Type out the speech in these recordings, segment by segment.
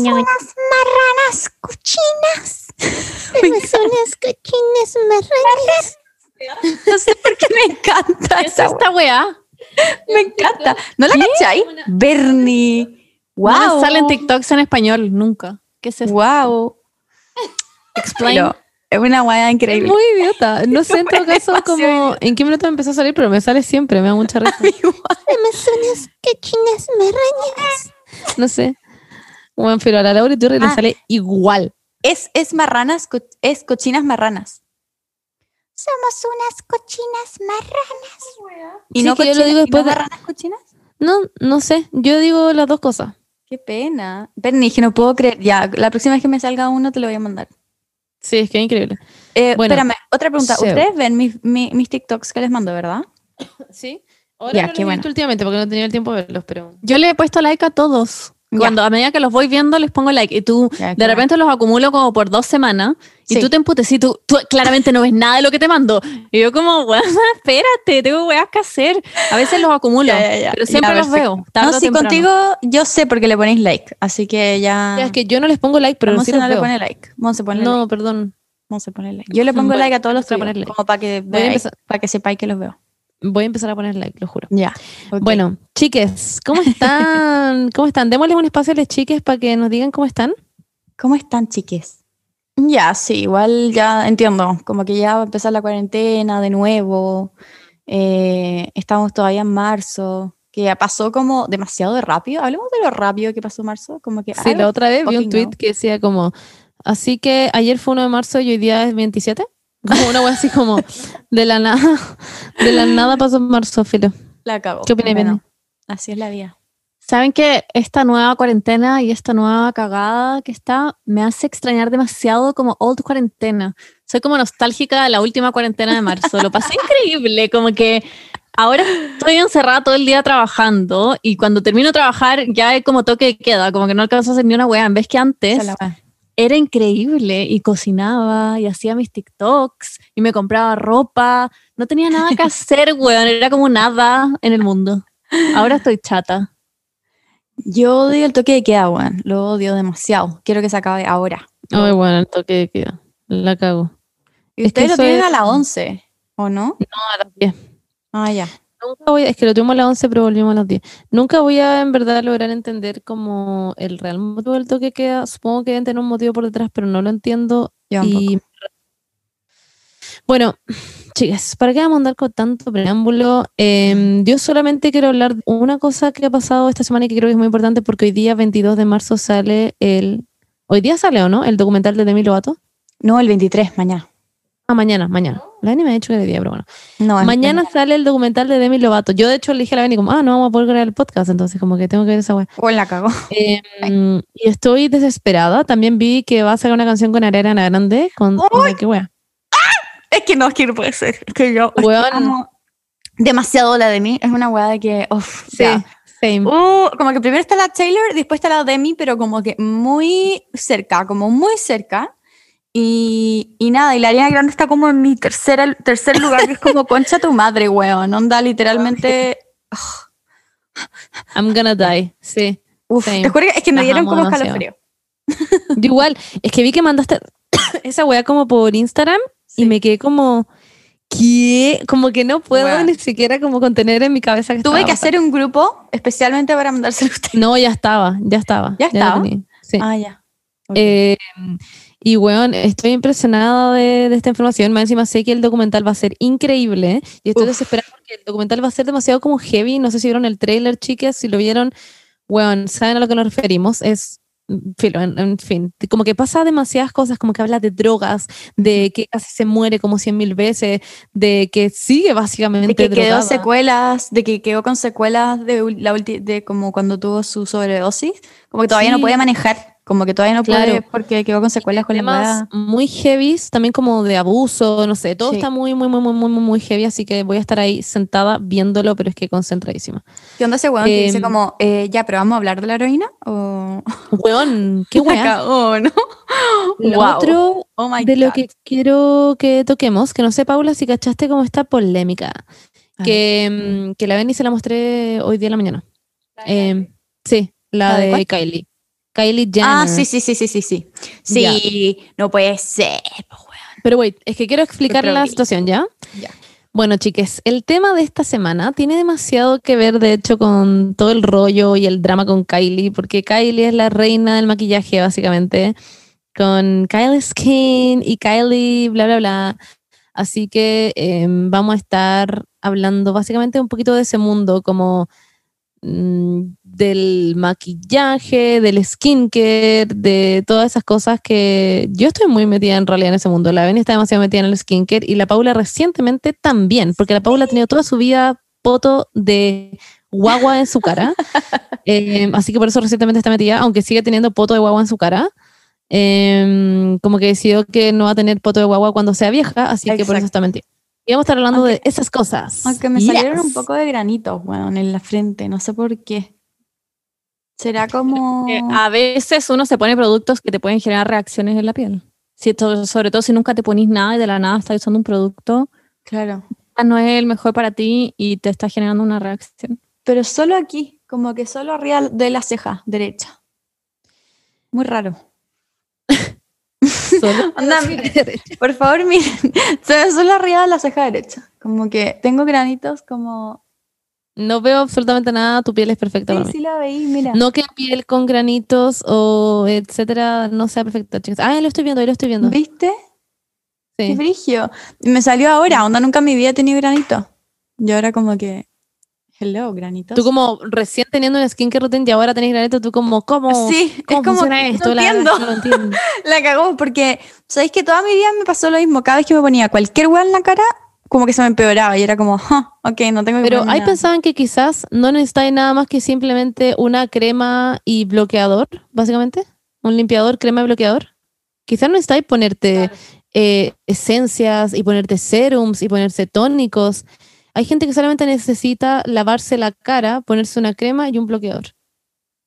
unas marranas cochinas. Somos unas cochinas marranas. No sé por qué me encanta ¿Qué es esa esta weá? Me encanta. ¿No la cachai? Bernie. No Wow. salen TikToks en español, nunca. ¿Qué es esto? Wow. Explain. Pero es una guaya Es increíble. muy idiota. No sé en todo caso como en qué minuto me empezó a salir, pero me sale siempre, me da mucha risa. Somos unas cochinas marranas. No sé. Bueno, pero a la Laura Iturri le Ah. sale igual. Es, es marranas, co- es cochinas marranas. Somos unas cochinas marranas. Y Sí, no que yo lo digo y después no de- marranas cochinas. No, no sé. Yo digo las dos cosas. Qué pena. Bernie, que no puedo creer. Ya, la próxima vez que me salga uno te lo voy a mandar. Sí, es que es increíble. Eh, Bueno. espérame, otra pregunta. So. Ustedes ven mis, mi- mis TikToks que les mando, ¿verdad? Sí. Ahora Ya, no los qué he bueno. visto últimamente porque no he tenido el tiempo de verlos, pero. Yo le he puesto like a todos. Cuando a medida que los voy viendo les pongo like y tú Ya, de qué repente los acumulo como por dos semanas y Sí. tú te emputes y tú, tú claramente no ves nada de lo que te mando. Y yo como, bueno, espérate, tengo weas que hacer. A veces los acumulo, ya. pero siempre los veo. No, temprano. contigo yo sé porque le ponéis like. Así que ya. Es que yo no les pongo like, pero Monse sí no le pone like. Monse pone No, like. perdón. Monse pone like. Yo le pongo like a todos los tuyos, like. como para que veáis, para que sepáis que los veo. Voy a empezar a poner like, lo juro. Ya. Bueno, chiques, ¿cómo están? ¿Cómo están? Démosles un espacio a las chiques para que nos digan cómo están. ¿Cómo están, chiques? Ya, sí, igual ya entiendo. Como que ya va a empezar la cuarentena de nuevo. eh, estamos todavía en marzo. Que ya pasó como demasiado de rápido. Hablemos de lo rápido que pasó marzo. Como que. Sí, la otra vez vi un tweet que decía como, así que ayer fue 1 de marzo y hoy día es 27. Como una wea así como, de la nada, de la nada pasó marzo, filo. La cagó. ¿Qué Bueno? Así es la vida. Saben que esta nueva cuarentena y esta nueva cagada que está me hace extrañar demasiado como old cuarentena. Soy como nostálgica de la última cuarentena de marzo. Lo pasé increíble, como que ahora estoy encerrada todo el día trabajando y cuando termino de trabajar ya hay como toque de queda, como que no alcanzo a hacer ni una wea. En vez que antes Era increíble y cocinaba y hacía mis TikToks y me compraba ropa. No tenía nada que hacer, weón. Era como nada en el mundo. Ahora estoy chata. Yo odio el toque de queda, weón. Lo odio demasiado. Quiero que se acabe ahora. Ay, bueno, el toque de queda. La cago. Y ustedes lo tienen es- a las 11, ¿o no? No, a las 10. Ah, ya. Nunca voy, es que lo tuvimos a las 11, pero volvimos a las 10. Nunca voy a en verdad lograr entender como el real motivo del toque queda. Supongo que deben tener un motivo por detrás, pero no lo entiendo. Yo Y bueno, chicas, ¿para qué vamos a andar con tanto preámbulo? Eh, yo solamente quiero hablar de una cosa que ha pasado esta semana y que creo que es muy importante porque hoy día, 22 de marzo, sale el... ¿Hoy día sale o no? El documental de Demi Lovato. No, el 23, mañana. Ah, mañana, mañana. La Dani me ha dicho que era día, pero bueno. No, Mañana sale el documental de Demi Lovato. Yo, de hecho, le dije a la Benny como, ah, no vamos a poder grabar el podcast, entonces como que tengo que ver esa wea. O la cagó. Em, y estoy desesperada. También vi que va a sacar una canción con Ariana Grande. Con, ¿Qué wea? Es que no, es que no puede ser. Es que yo es que Weón. amo demasiado la de mí. Es una weá de que, uff, Sí, same. Uh, como que primero está la Taylor, después está la Demi, pero como que muy cerca, como muy cerca. Y, y nada, y la Ariana Grande está como en mi tercera, tercer lugar, que es como concha tu madre, weón. Onda, literalmente. I'm gonna die. Sí. Uf, te juro que es que me dieron como escalofrío. Yo igual. Es que vi que mandaste esa wea como por Instagram y me quedé como, ¿qué? Como que no puedo ni siquiera como contener en mi cabeza que Tuve que pasando. hacer un grupo especialmente para mandárselo a usted. No, ya estaba, ya estaba. ¿Ya estaba? Sí. Ah, ya. Eh, y bueno, estoy impresionada de, de esta información. Más encima sé que el documental va a ser increíble. Y estoy Uf. desesperada porque el documental va a ser demasiado como heavy. No sé si vieron el trailer, chicas. Si lo vieron, bueno, saben a lo que nos referimos. Es, filo, en, en fin, como que pasa demasiadas cosas, como que habla de drogas, de que casi se muere como cien mil veces, de que sigue básicamente de que quedó drogada. secuelas, de que quedó con secuelas de, la ulti- de como cuando tuvo su sobredosis, como que todavía no Sí. puede manejar, como que todavía no puede Claro. porque quedó con secuelas con la muy heavy, también como de abuso, no sé, todo Sí. está muy, muy, muy, muy, muy, muy heavy, así que voy a estar ahí sentada viéndolo, pero es que concentradísima. ¿Qué onda ese weón que dice Em, como, eh, ya, pero vamos a hablar de la heroína? O... Weón, qué cagó, ¿no? Lo Wow. otro Oh my de lo que quiero que toquemos, que no sé, Paula, si cachaste como esta polémica, que, mm, que la Benny se la mostré hoy día en la mañana. Em, sí, la, ¿La de de? Kylie. Kylie Jenner. Ah, sí, sí, sí, sí, sí, sí. Sí, no puede ser. weón. Pero wait, es que quiero explicar la situación, ¿ya? Ya. Bueno, chiques, el tema de esta semana tiene demasiado que ver, de hecho, con todo el rollo y el drama con Kylie, porque Kylie es la reina del maquillaje, básicamente, con Kylie Skin y Kylie, bla, bla, bla. Así que em, vamos a estar hablando básicamente un poquito de ese mundo, como del maquillaje, del skincare, de todas esas cosas que yo estoy muy metida en realidad en ese mundo. La Beni está demasiado metida en el skincare y la Paula recientemente también, porque la Paula ha tenido toda su vida poto de guagua en su cara. Eh, así que por eso recientemente está metida, aunque sigue teniendo poto de guagua en su cara. Eh, como que decidió que no va a tener poto de guagua cuando sea vieja, así que por eso está metida. Y vamos a estar hablando Aunque- de esas cosas. Aunque me salieron un poco de granitos, weón, en la frente. No sé por qué. Será como. A veces uno se pone productos que te pueden generar reacciones en la piel. Si to- sobre todo si nunca te ponís nada y de la nada estás usando un producto, Claro. no es el mejor para ti y te está generando una reacción. Pero solo aquí, como que solo arriba de la ceja derecha. Muy raro. Solo- Onda, por favor, miren. Se ve solo arriba de la ceja derecha. Como que tengo granitos como. No veo absolutamente nada, tu piel es perfecta para Sí, mí. sí la veí, mira. No que piel con granitos o etcétera no sea perfecta, chicas. Ah, lo estoy viendo, ahí lo estoy viendo. ¿Viste? Qué Sí. frigio. Me salió ahora, onda nunca en mi vida he tenido granito. Y ahora como que. Hello, granitos. Tú como recién teniendo un skincare routine y ahora tenés granito, tú como, ¿cómo? Sí, es ¿Cómo como. funciona esto? No La entiendo. es que no lo entiendo. La cagó porque, ¿sabéis que toda mi vida me pasó lo mismo? Cada vez que me ponía cualquier hueá en la cara, como que se me empeoraba y era como, "Ja, ok, no tengo que Pero nada". pensaban que quizás no necesitáis nada más que simplemente una crema y bloqueador, básicamente. Un limpiador, crema y bloqueador. Quizás no necesitáis ponerte eh, esencias y ponerte serums y ponerse tónicos. Hay gente que solamente necesita lavarse la cara, ponerse una crema y un bloqueador.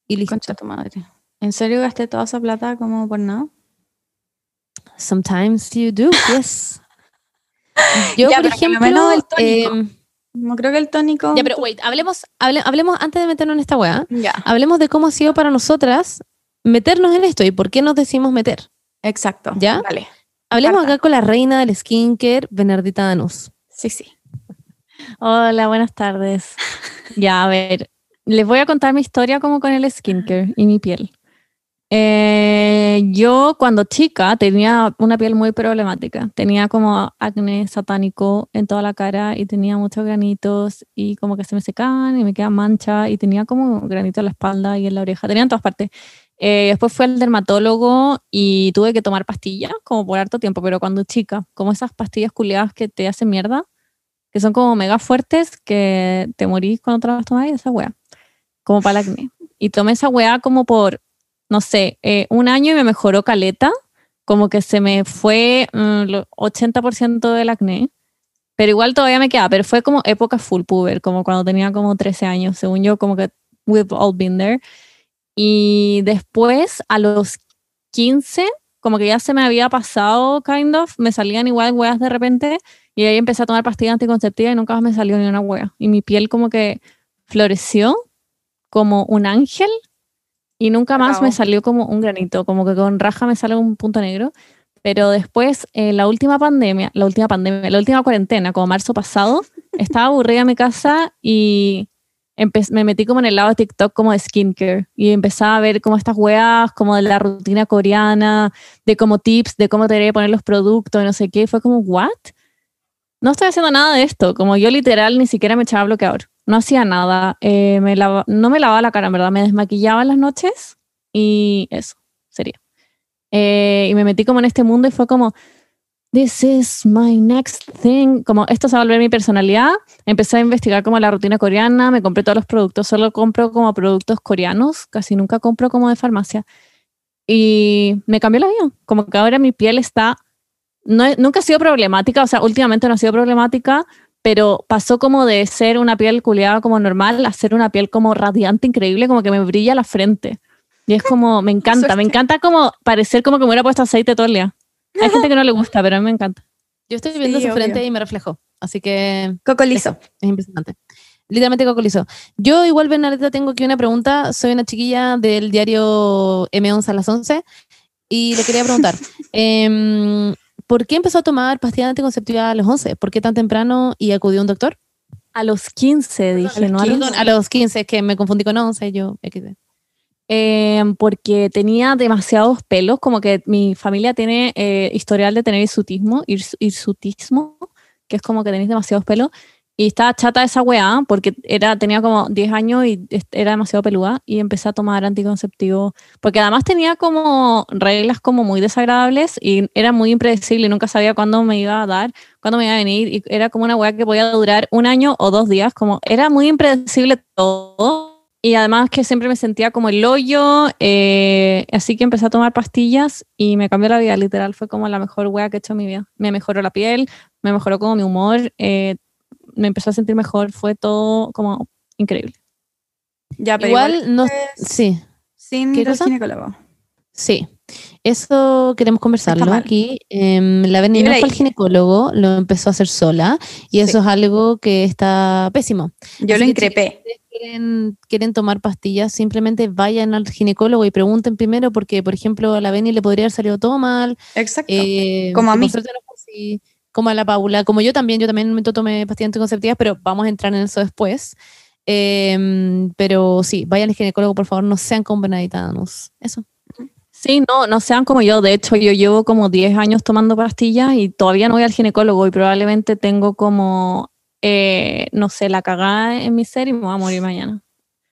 Y listo. Concha tu madre. ¿En serio gasté toda esa plata como por nada? Sometimes you do, yes. Yo, Ya, por ejemplo, el tónico. em, No creo que el tónico. ya, pero wait, hablemos, hable- hablemos antes de meternos en esta weá. Ya, hablemos de cómo ha sido para nosotras meternos en esto y por qué nos decimos meter. exacto. ¿Ya? Vale. Hablemos Carta. acá con la reina del skincare, Bernardita Danús. Sí, sí. Hola, buenas tardes. Ya, a ver, les voy a contar mi historia como con el skincare y mi piel. Eh, yo cuando chica tenía una piel muy problemática. Tenía como acné satánico en toda la cara y tenía muchos granitos y como que se me secaban y me quedaban manchas y tenía como granitos en la espalda y en la oreja. Tenía en todas partes. Eh, después fui al dermatólogo y tuve que tomar pastillas como por harto tiempo, pero cuando chica, como esas pastillas culiadas que te hacen mierda que son como mega fuertes, que te morís cuando te las tomas esa weá, como para el acné. Y tomé esa weá como por, no sé, eh, un año y me mejoró caleta, como que se me fue mm, lo 80% del acné, pero igual todavía me queda, pero fue como época full puber, como cuando tenía como 13 años, según yo, como que we've all been there. Y después, a los 15, como que ya se me había pasado, kind of, me salían igual weas de repente, y ahí empecé a tomar pastillas anticonceptivas y nunca más me salió ni una wea. Y mi piel como que floreció como un ángel y nunca más me salió como un granito, como que con raja me sale un punto negro. Pero después, eh, la última pandemia, la última pandemia, la última cuarentena, como marzo pasado, estaba aburrida en mi casa y me metí como en el lado de TikTok como de skincare y empezaba a ver como estas weas, como de la rutina coreana, de como tips, de cómo te debería poner los productos, no sé qué. Fue como, ¿what? No estoy haciendo nada de esto. Como yo literal ni siquiera me echaba bloqueador. No hacía nada. Eh, me lava- no me lavaba la cara, en verdad. Me desmaquillaba en las noches y eso sería. Eh, y me metí como en este mundo y fue como, this is my next thing. Como esto se va a volver mi personalidad. Empecé a investigar como la rutina coreana. Me compré todos los productos. Solo compro como productos coreanos. Casi nunca compro como de farmacia. Y me cambió la vida. Como que ahora mi piel está no, he- nunca ha sido problemática, o sea, últimamente no ha sido problemática, pero pasó como de ser una piel culiada como normal a ser una piel como radiante, increíble, como que me brilla la frente. Y es como, me encanta, me encanta como parecer como que me hubiera puesto aceite todo el día. Hay gente que no le gusta, pero a mí me encanta. Yo estoy viendo Sí, su frente obvio. y me reflejo, así que Coco liso. es impresionante. Literalmente cocolizó. Yo igual, Bernadetta, tengo aquí una pregunta. Soy una chiquilla del diario M11 a las 11 y le quería preguntar, em, ¿por qué empezó a tomar pastillas anticonceptivas a los 11? ¿Por qué tan temprano y acudió a un doctor? A los 15, dije, ¿no? A los- a los 15, es que me confundí con 11, yo... Eh, porque tenía demasiados pelos, como que mi familia tiene eh, historial de tener hirsutismo, hirs- hirsutismo, que es como que tenéis demasiados pelos, y estaba chata esa weá, porque era, tenía como 10 años y era demasiado peluda, y empecé a tomar anticonceptivo, porque además tenía como reglas como muy desagradables, y era muy impredecible, y nunca sabía cuándo me iba a dar, cuándo me iba a venir, y era como una weá que podía durar un año o dos días, como era muy impredecible todo, y además que siempre me sentía como el hoyo, eh, así que empecé a tomar pastillas y me cambió la vida, literal, fue como la mejor wea que he hecho en mi vida. Me mejoró la piel, me mejoró como mi humor, eh, me empezó a sentir mejor, fue todo como increíble. Ya, pero Igual, igual, no... Sí, sin ginecólogo. sí. Eso queremos conversarlo aquí. Em, la Berni no fue al ginecólogo, lo empezó a hacer sola y eso es algo que está pésimo. Yo Así lo que, increpé. ustedes quieren, quieren tomar pastillas, simplemente vayan al ginecólogo y pregunten primero porque, por ejemplo, a la Beni le podría haber salido todo mal. Exacto. eh, Como a por mí. suerte no fue así, como a la Paula, como yo también, yo también en un momento tomé pastillas anticonceptivas, pero vamos a entrar en eso después. Em, pero sí, vayan al ginecólogo, por favor, no sean con Benedictanos. Eso. Sí, no, no sean como yo. De hecho, yo llevo como 10 años tomando pastillas y todavía no voy al ginecólogo y probablemente tengo como, eh, no sé, la cagada en mi ser y me voy a morir mañana.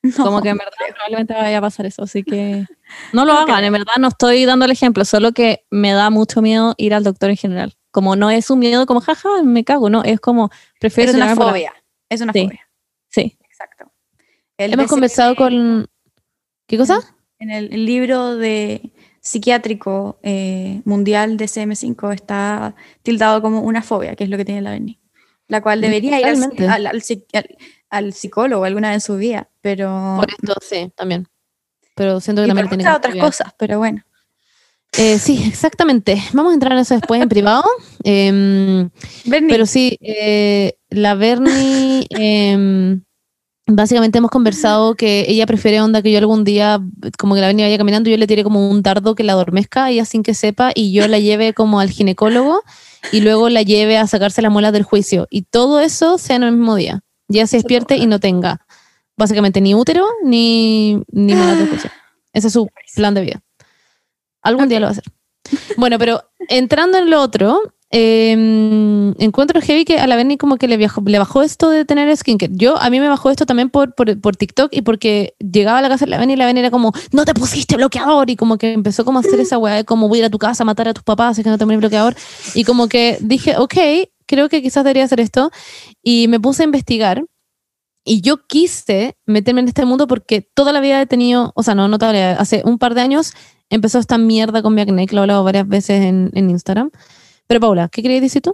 Como que en verdad probablemente vaya a pasar eso, así que no lo No hagan, en verdad no estoy dando el ejemplo, solo que me da mucho miedo ir al doctor en general. Como no es un miedo como, jaja, me cago, no, es como, prefiero es una la- fobia. Es una Sí. fobia. Sí, Exacto. El Hemos conversado con... ¿Qué cosa? En el, el libro de psiquiátrico eh, mundial de CM5 está tildado como una fobia, que es lo que tiene la Berni. La cual debería ir al, al- al al- psicólogo alguna vez en su vida, pero... Por esto, sí, también. Pero siento que y también por tiene muchas otras cosas, pero bueno. Eh, sí, exactamente. Vamos a entrar en eso después en privado. Em, pero sí, eh, la Bernie, em, básicamente hemos conversado que ella prefiere onda que yo algún día, como que la Bernie vaya caminando, yo le tire como un dardo que la adormezca, ella sin que sepa, y yo la lleve como al ginecólogo y luego la lleve a sacarse las muelas del juicio. Y todo eso sea en el mismo día. Ya se despierte y no tenga básicamente ni útero ni, ni muelas del juicio. Ese es su plan de vida. Algún día lo va a hacer. Bueno, pero entrando en lo otro, eh, encuentro heavy que a la Berni como que le, viajó- le bajó esto de tener skincare. Yo, a mí me bajó esto también por, por, TikTok y porque llegaba a la casa de la Berni y la Berni era como, no te pusiste bloqueador y como que empezó como a hacer esa weá de como voy a ir a tu casa a matar a tus papás es que no te pones bloqueador y como que dije, ok, creo que quizás debería hacer esto y me puse a investigar y yo quise meterme en este mundo porque toda la vida he tenido, o sea, no, no toda hace un par de años empezó esta mierda con mi acné, que lo he hablado varias veces en, en Instagram. Pero Paula, ¿qué querías decir tú?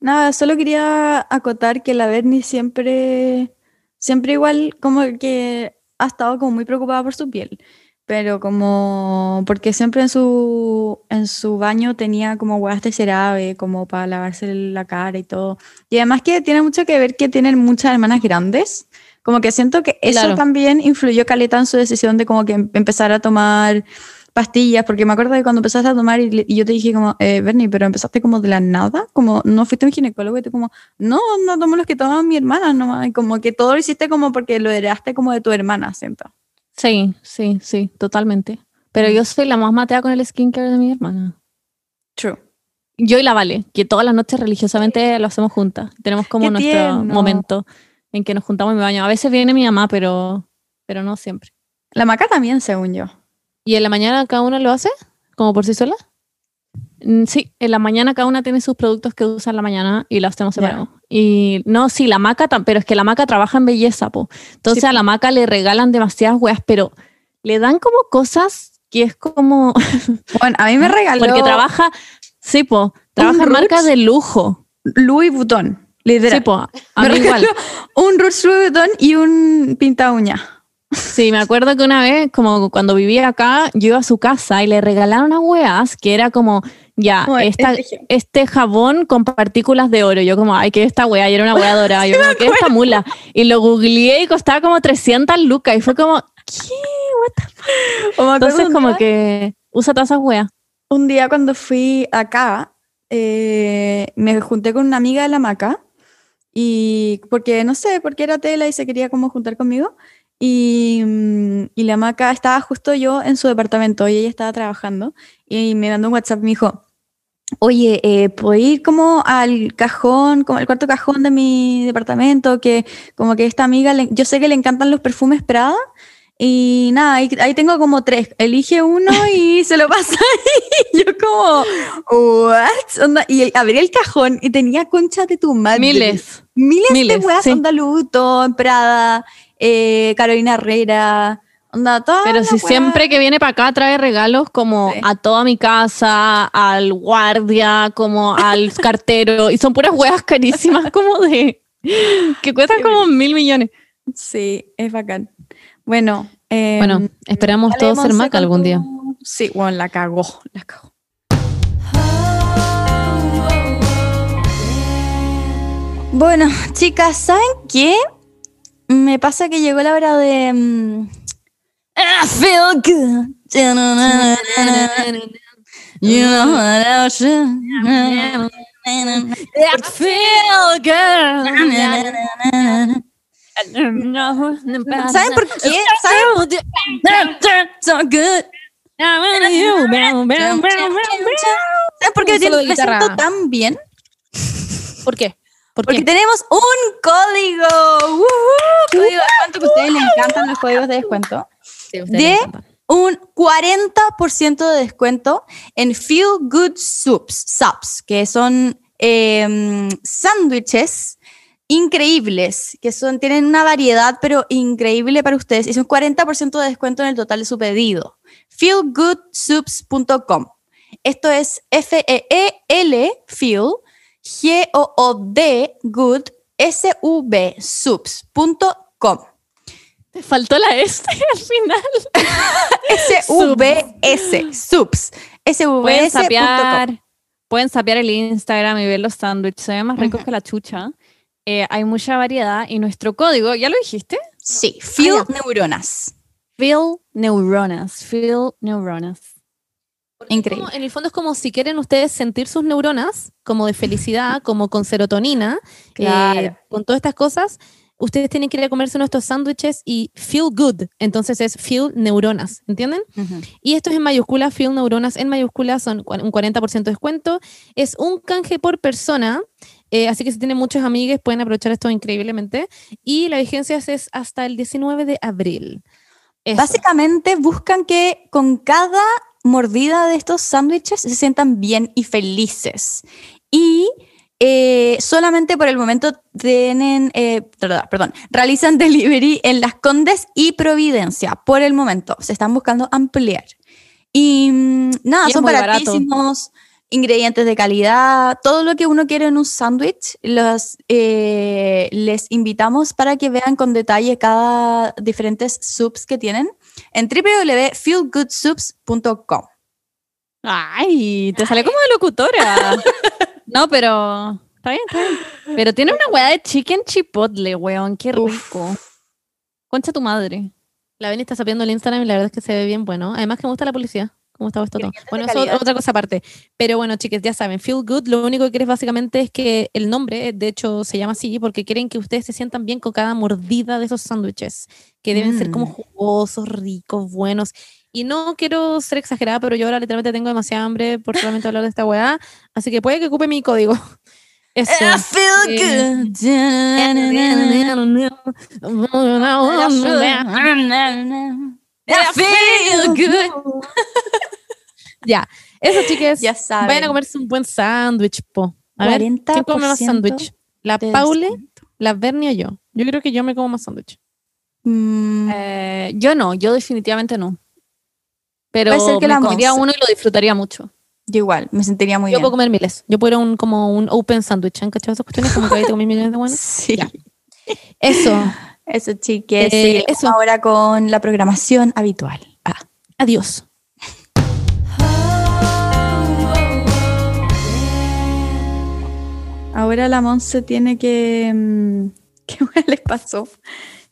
nada, solo quería acotar que la Berni siempre, siempre igual como que ha estado como muy preocupada por su piel, pero como, porque siempre en su, en su baño tenía como huevas de CeraVe, como para lavarse la cara y todo. Y además que tiene mucho que ver que tienen muchas hermanas grandes, como que siento que eso Claro. también influyó caleta en su decisión de como que em- empezar a tomar pastillas, porque me acuerdo de cuando empezaste a tomar y, y yo te dije como, eh, Bernie, pero empezaste como de la nada, como no fuiste un ginecólogo y tú como, no, no tomo los que toman mi hermana, no, y como que todo lo hiciste como porque lo heredaste como de tu hermana, siento. sí, sí, sí, totalmente. Pero yo soy la más matea con el skincare de mi hermana. True. Yo y la Vale, que todas las noches religiosamente lo hacemos juntas. Tenemos como Qué nuestro tierno. momento en que nos juntamos en mi baño. A veces viene mi mamá, pero, pero no siempre. La maca también, según yo. ¿Y en la mañana cada una lo hace? ¿Como por sí sola? Mm, Sí, en la mañana cada una tiene sus productos que usa en la mañana y los tenemos separados. Y no, sí, la maca, pero es que la maca trabaja en belleza, po. Entonces Sí, a la maca le regalan demasiadas weas, pero le dan como cosas que es como. Bueno, a mí me regaló Porque trabaja, sí, po, trabaja en marcas de lujo. Louis Vuitton, literal. Sí, po, a Me mí igual. un Roots Louis Vuitton y un pinta uña. Sí, me acuerdo que una vez, como cuando vivía acá, yo iba a su casa y le regalaron unas weas que era como Ya, Como esta- este- este jabón con partículas de oro. Yo como, ay, que esta wea, y era una wea dorada. Yo como, ¿qué es esta mula? Y lo googleé y costaba como 300 lucas. Y fue como, ¿qué? O me acuerdo Entonces como día- que usa todas esas weas. Un día cuando fui acá, eh, me junté con una amiga de la maca y porque no sé, porque era tela y se quería como juntar conmigo y, mm, y la maca estaba justo yo en su departamento y ella estaba trabajando y me mandó un WhatsApp y me dijo, oye, eh, ¿puedo ir como al cajón, como al cuarto cajón de mi departamento? Que como que esta amiga, le- yo sé que le encantan los perfumes Prada y nada, ahí, ahí tengo como tres. Elige uno y se lo pasa ahí. Yo como, ¿what? Onda, y abrí el cajón y tenía concha de tu madre. Miles. Miles, miles, de weas. sí. Onda Luto, Prada, eh, Carolina Herrera. Onda, todas Pero si siempre que viene para acá trae regalos como Sí. a toda mi casa, al guardia, como al cartero. Y son puras weas carísimas como de... que cuestan como mil millones. Sí, es bacán. Bueno, eh, Bueno, esperamos todos ser con algún día. Sí, bueno, la cagó, la cagó. Bueno, chicas, ¿saben qué? Me pasa que llegó la hora de... mm, I feel good. You know what I should. I feel good. ¿Saben por qué? ¿Saben? So good. ¿Saben por qué me siento tan bien? ¿Por qué? ¿Por Porque tenemos un código. ¡Woohoo! Código de descuento que a ustedes les encantan los códigos de descuento. Sí, de-. Un 40% de descuento en Feel Good Soups, subs, que son em, sándwiches increíbles, que son, tienen una variedad, pero increíble para ustedes. Es un 40% de descuento en el total de su pedido. Feelgoodsoups.com. Esto es F-E-E-L, Feel, G-O-O-D, Good, S-U-B, Soups.com. Te faltó la S al final. Pueden S-V-S.com. sapear, pueden sapear el Instagram y ver los sándwiches. Se ven más ricos que la chucha. Eh, hay mucha variedad y nuestro código, ¿ya lo dijiste? Sí, Feel Neuronas. Feel Neuronas. Feel Neuronas. Increíble. Como- en el fondo es como si quieren ustedes sentir sus neuronas, como de felicidad, como con serotonina, Claro. eh, con todas estas cosas, ustedes tienen que ir a comerse nuestros sándwiches y feel good. Entonces es feel neuronas, ¿entienden? Y esto es en mayúscula, feel neuronas en mayúscula, son un 40% de descuento. Es un canje por persona, eh, así que si tienen muchos amigues pueden aprovechar esto increíblemente. Y la vigencia es- es hasta el 19 de abril. Eso. Básicamente buscan que con cada mordida de estos sándwiches se sientan bien y felices. Y eh, solamente por el momento tienen, eh, perdón, realizan delivery en Las Condes y Providencia. Por el momento se están buscando ampliar. Y mm, nada, Y son muy barato. baratísimos, ingredientes de calidad, todo lo que uno quiere en un sándwich, eh, les invitamos para que vean con detalle cada diferentes soups que tienen en www.feelgoodsoups.com. Ay, te salió como de locutora. no, pero está bien, está bien. Pero tiene una weá de chicken chipotle, weón. Qué rico. Concha tu madre. La Beni está sabiendo el Instagram y la verdad es que se ve bien bueno. Además que me gusta la publicidad. ¿Cómo está esto todo? Bueno, eso es otra cosa aparte. Pero bueno, chicas, ya saben, Feel Good, lo único que quieres básicamente es que el nombre, de hecho, se llama así porque quieren que ustedes se sientan bien con cada mordida de esos sándwiches, que deben ser como Mm. jugosos, ricos, buenos. Y no quiero ser exagerada, pero yo ahora literalmente tengo demasiada hambre por solamente hablar de esta weá. Así que puede que ocupe mi código. Eso. I feel Eh, good. I feel good. Ya, eso. Ya saben. Vayan a comerse un buen sándwich, po. A ver, ¿quién come más 40% sándwich? ¿La Paule, la Bernie o yo? Yo creo que yo me como más sándwich. Mm, Eh, yo no, yo definitivamente no. Pero Puede ser que me la comería uno y lo disfrutaría mucho. yo igual, me sentiría muy Yo bien. puedo comer miles. Yo puedo un, como un open sándwich. ¿Han cachado esas cuestiones? Como que ahí te comí millones de buenas. Sí. Ya. Eso. Eso, chiques. Eh, eso. ahora con la programación habitual. Ah. Adiós. ahora la Monse tiene que... mm, ¿Qué les pasó?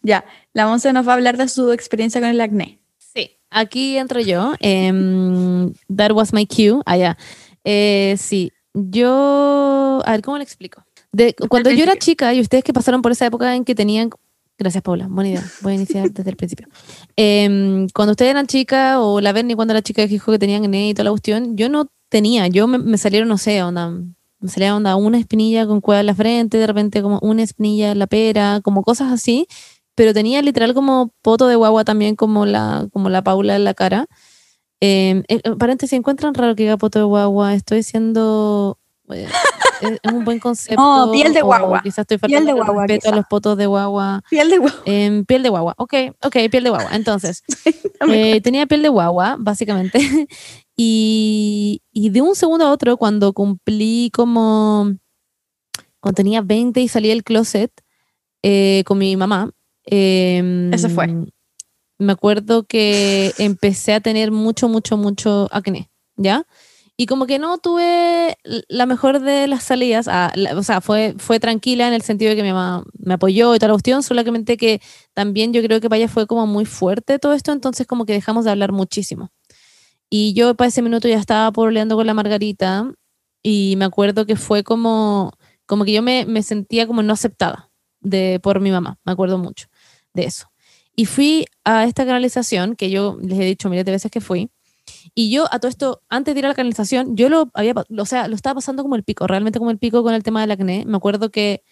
Ya, la Monse nos va a hablar de su experiencia con el acné. Sí, aquí entro yo. Em, that was my cue. Allá. sí, yo. A ver, ¿cómo le explico? De, cuando yo era chica, y ustedes que pasaron por esa época en que tenían. Gracias, Paula. Buena idea. Voy a iniciar desde el principio. Em, cuando ustedes eran chicas, o la Berni cuando era chica dijo que tenían acné y toda la cuestión, yo no tenía. Yo me, me salieron, no sé, onda. Me salía onda una espinilla con cueva en la frente, de repente como una espinilla en la pera, como cosas así pero tenía literal como poto de guagua también como la, como la Paula en la cara. Eh, eh, paréntesis, ¿encuentran raro que diga poto de guagua? Estoy siendo... eh, es un buen concepto. No, piel de guagua. Quizás estoy Piel de faltando guagua, respeto quizá. a los potos de guagua. Piel de huevo. Em, piel de guagua, ok, ok, piel de guagua. Entonces, eh, tenía piel de guagua, básicamente. y, y de un segundo a otro, cuando cumplí como. Cuando tenía 20 y salí del closet eh, con mi mamá. em, Eso fue. Me acuerdo que empecé a tener mucho, mucho, mucho acné, ¿ya? Y como que no tuve la mejor de las salidas, ah, o sea, fue, fue tranquila en el sentido de que mi mamá me apoyó y toda la cuestión, solamente que también yo creo que para ella fue como muy fuerte todo esto, entonces como que dejamos de hablar muchísimo. Y yo para ese minuto ya estaba pololeando con la Margarita y me acuerdo que fue como, como que yo me, me sentía como no aceptada de, por mi mamá, me acuerdo mucho de eso. Y fui a esta canalización, que yo les he dicho miles de veces que fui, y yo a todo esto, antes de ir a la canalización, yo lo había, o sea, lo estaba pasando como el pico, realmente como el pico con el tema del acné. Me acuerdo que,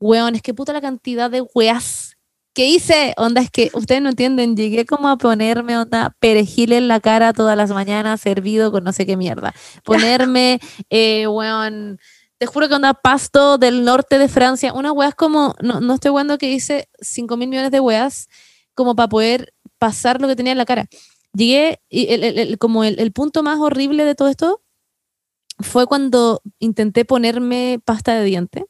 weón, es que puta la cantidad de weas que hice, onda, es que ustedes no entienden, llegué como a ponerme, onda, perejil en la cara todas las mañanas, servido con no sé qué mierda. Ponerme, eh, weón, te juro que onda pasto del norte de Francia, unas weas como, no, no estoy jugando que hice 5 mil millones de weas, como para poder pasar lo que tenía en la cara. Llegué, y el, el- el- como el, el punto más horrible de todo esto fue cuando intenté ponerme pasta de diente.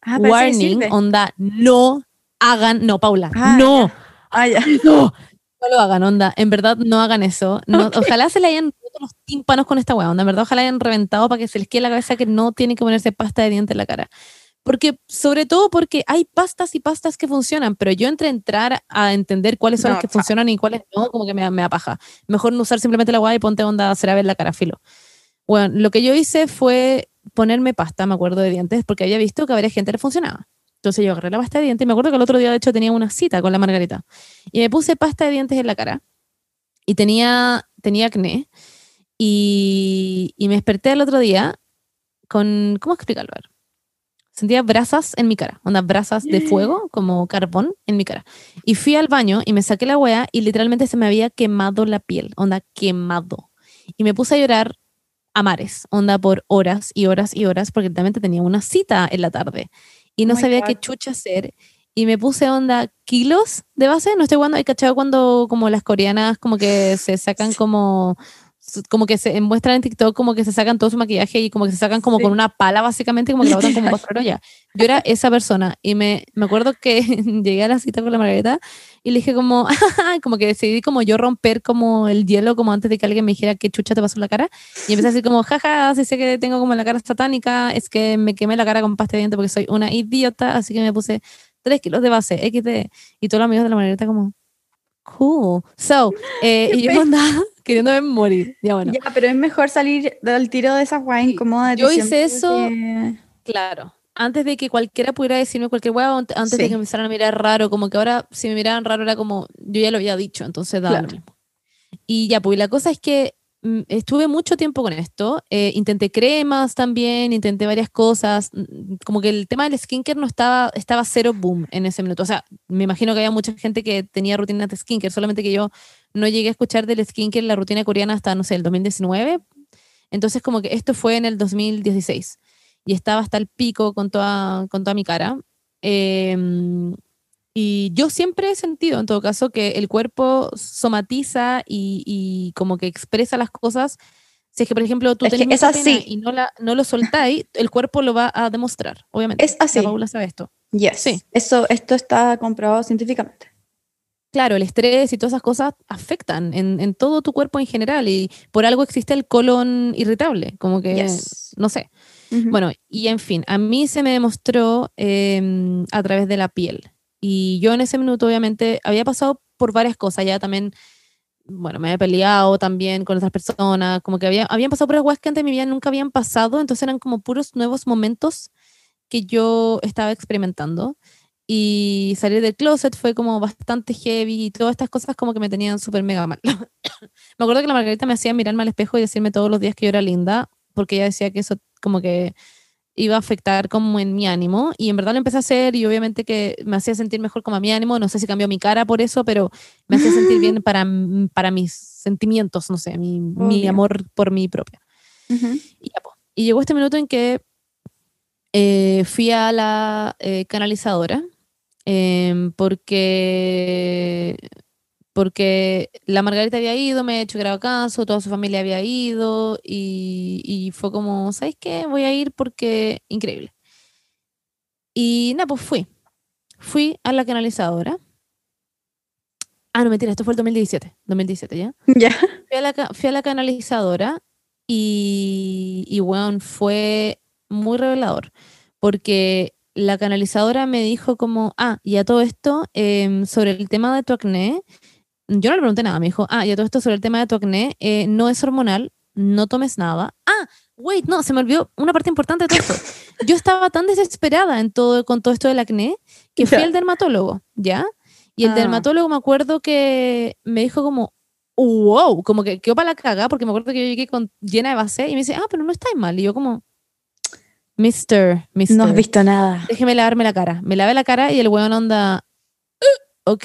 Ah, Warning, sirve. onda, no hagan, no, Paula, Ah, no, Ah, no, no lo hagan, onda, en verdad no hagan eso. No, Ojalá se le hayan roto los tímpanos con esta weá, onda, en verdad ojalá hayan reventado para que se les quede la cabeza que no tienen que ponerse pasta de diente en la cara. Porque, sobre todo porque hay pastas y pastas que funcionan, pero yo entre entrar a entender cuáles son No, las que funcionan y cuáles no, como que me, me da paja. Mejor no usar simplemente la weá y ponte onda CeraVe en la cara, filo. Bueno, lo que yo hice fue ponerme pasta, me acuerdo de dientes, porque había visto que a varias gente le funcionaba. Entonces yo agarré la pasta de dientes y me acuerdo que el otro día, de hecho, tenía una cita con la Margarita. Y me puse pasta de dientes en la cara. Y tenía, tenía acné. Y, y me desperté el otro día con... ¿Cómo explicarlo? A ver. Sentía brasas en mi cara, unas brasas de fuego, como carbón, en mi cara. Y fui al baño y me saqué la wea y literalmente se me había quemado la piel, onda quemado. Y me puse a llorar a mares, onda por horas y horas y horas, porque realmente tenía una cita en la tarde y no Oh sabía God. qué chucha hacer. Y me puse onda kilos de base, no estoy jugando, hay cachado cuando como las coreanas como que se sacan como como que se muestran en TikTok como que se sacan todo su maquillaje y como que se sacan como Sí. con una pala básicamente como que la botan como ya. Yo era esa persona y me, me acuerdo que llegué a la cita con la Margarita y le dije como, como que decidí como yo romper como el hielo como antes de que alguien me dijera qué chucha te pasó en la cara y empecé a decir como, jaja, si sé que tengo como la cara satánica, es que me quemé la cara con pasta de diente porque soy una idiota, así que me puse 3 kilos de base, XD, y todos los amigos de la Margarita como, cool. So, eh, y yo andaba queriéndome morir, ya bueno. Ya, pero es mejor salir del tiro de esa guay Sí. incómoda. Yo hice eso que- Claro. Antes de que cualquiera pudiera decirme cualquier hueá, antes de Sí. que me empezaran a mirar raro, como que ahora si me miraban raro era como, yo ya lo había dicho, entonces lo Claro. mismo. Y ya, pues la cosa es que estuve mucho tiempo con esto, eh, intenté cremas también, intenté varias cosas, mm, como que el tema del skincare no estaba, estaba cero boom en ese minuto, o sea, me imagino que había mucha gente que tenía rutinas de skincare, solamente que yo no llegué a escuchar del skincare la rutina coreana hasta, no sé, el 2019, entonces como que esto fue en el 2016 y estaba hasta el pico con toda, con toda mi cara. Em, y yo siempre he sentido, en todo caso, que el cuerpo somatiza y, y como que expresa las cosas. Si es que, por ejemplo, tú Es tenés mucha pena así. y no, la, no lo soltáis, el cuerpo lo va a demostrar, obviamente. Es así. La Paula sabe esto. Yes. Sí. Eso, esto está comprobado científicamente. Claro, el estrés y todas esas cosas afectan en, en todo tu cuerpo en general y por algo existe el colon irritable, como que Yes. no sé. Ujú. Bueno, y en fin, a mí se me demostró em, a través de la piel. Y yo en ese minuto, obviamente, había pasado por varias cosas. Ya también, bueno, me había peleado también con otras personas. Como que había, habían pasado por cosas que antes de mi vida nunca habían pasado. Entonces eran como puros nuevos momentos que yo estaba experimentando. Y salir del closet fue como bastante heavy y todas estas cosas como que me tenían súper mega mal. me acuerdo que la Margarita me hacía mirarme al espejo y decirme todos los días que yo era linda, porque ella decía que eso como que iba a afectar como en mi ánimo y en verdad lo empecé a hacer y obviamente que me hacía sentir mejor como a mi ánimo, no sé si cambió mi cara por eso, pero me hacía sentir bien para, para mis sentimientos, no sé, mi, mi amor por mí propia. Y, ya. Y llegó este minuto en que eh, fui a la eh, canalizadora em, porque, porque la Margarita había ido, me ha hecho grado caso, toda su familia había ido y, y fue como, ¿sabes qué? Voy a ir porque increíble. Y nada, pues fui. Fui a la canalizadora. Ah, no, mentira, esto fue el 2017. 2017, ¿ya? Ya. fui a la, fui a la canalizadora y, y weón, fue muy revelador, porque la canalizadora me dijo como, ah, y a todo esto, em, sobre el tema de tu acné, yo no le pregunté nada, me dijo, ah, y a todo esto sobre el tema de tu acné, eh, no es hormonal, no tomes nada. Ah, wait, no, se me olvidó una parte importante de todo esto. Yo estaba tan desesperada en todo, con todo esto del acné que fui Ya. al dermatólogo, ¿ya? Y el Ah. dermatólogo me acuerdo que me dijo como, wow, como que quedó para la caga, porque me acuerdo que yo llegué con, llena de base y me dice, ah, pero no estáis mal. Y yo como, mister, mister, No has visto nada. déjeme lavarme la cara. Me lavé la cara y el weón onda, "Uh, ok.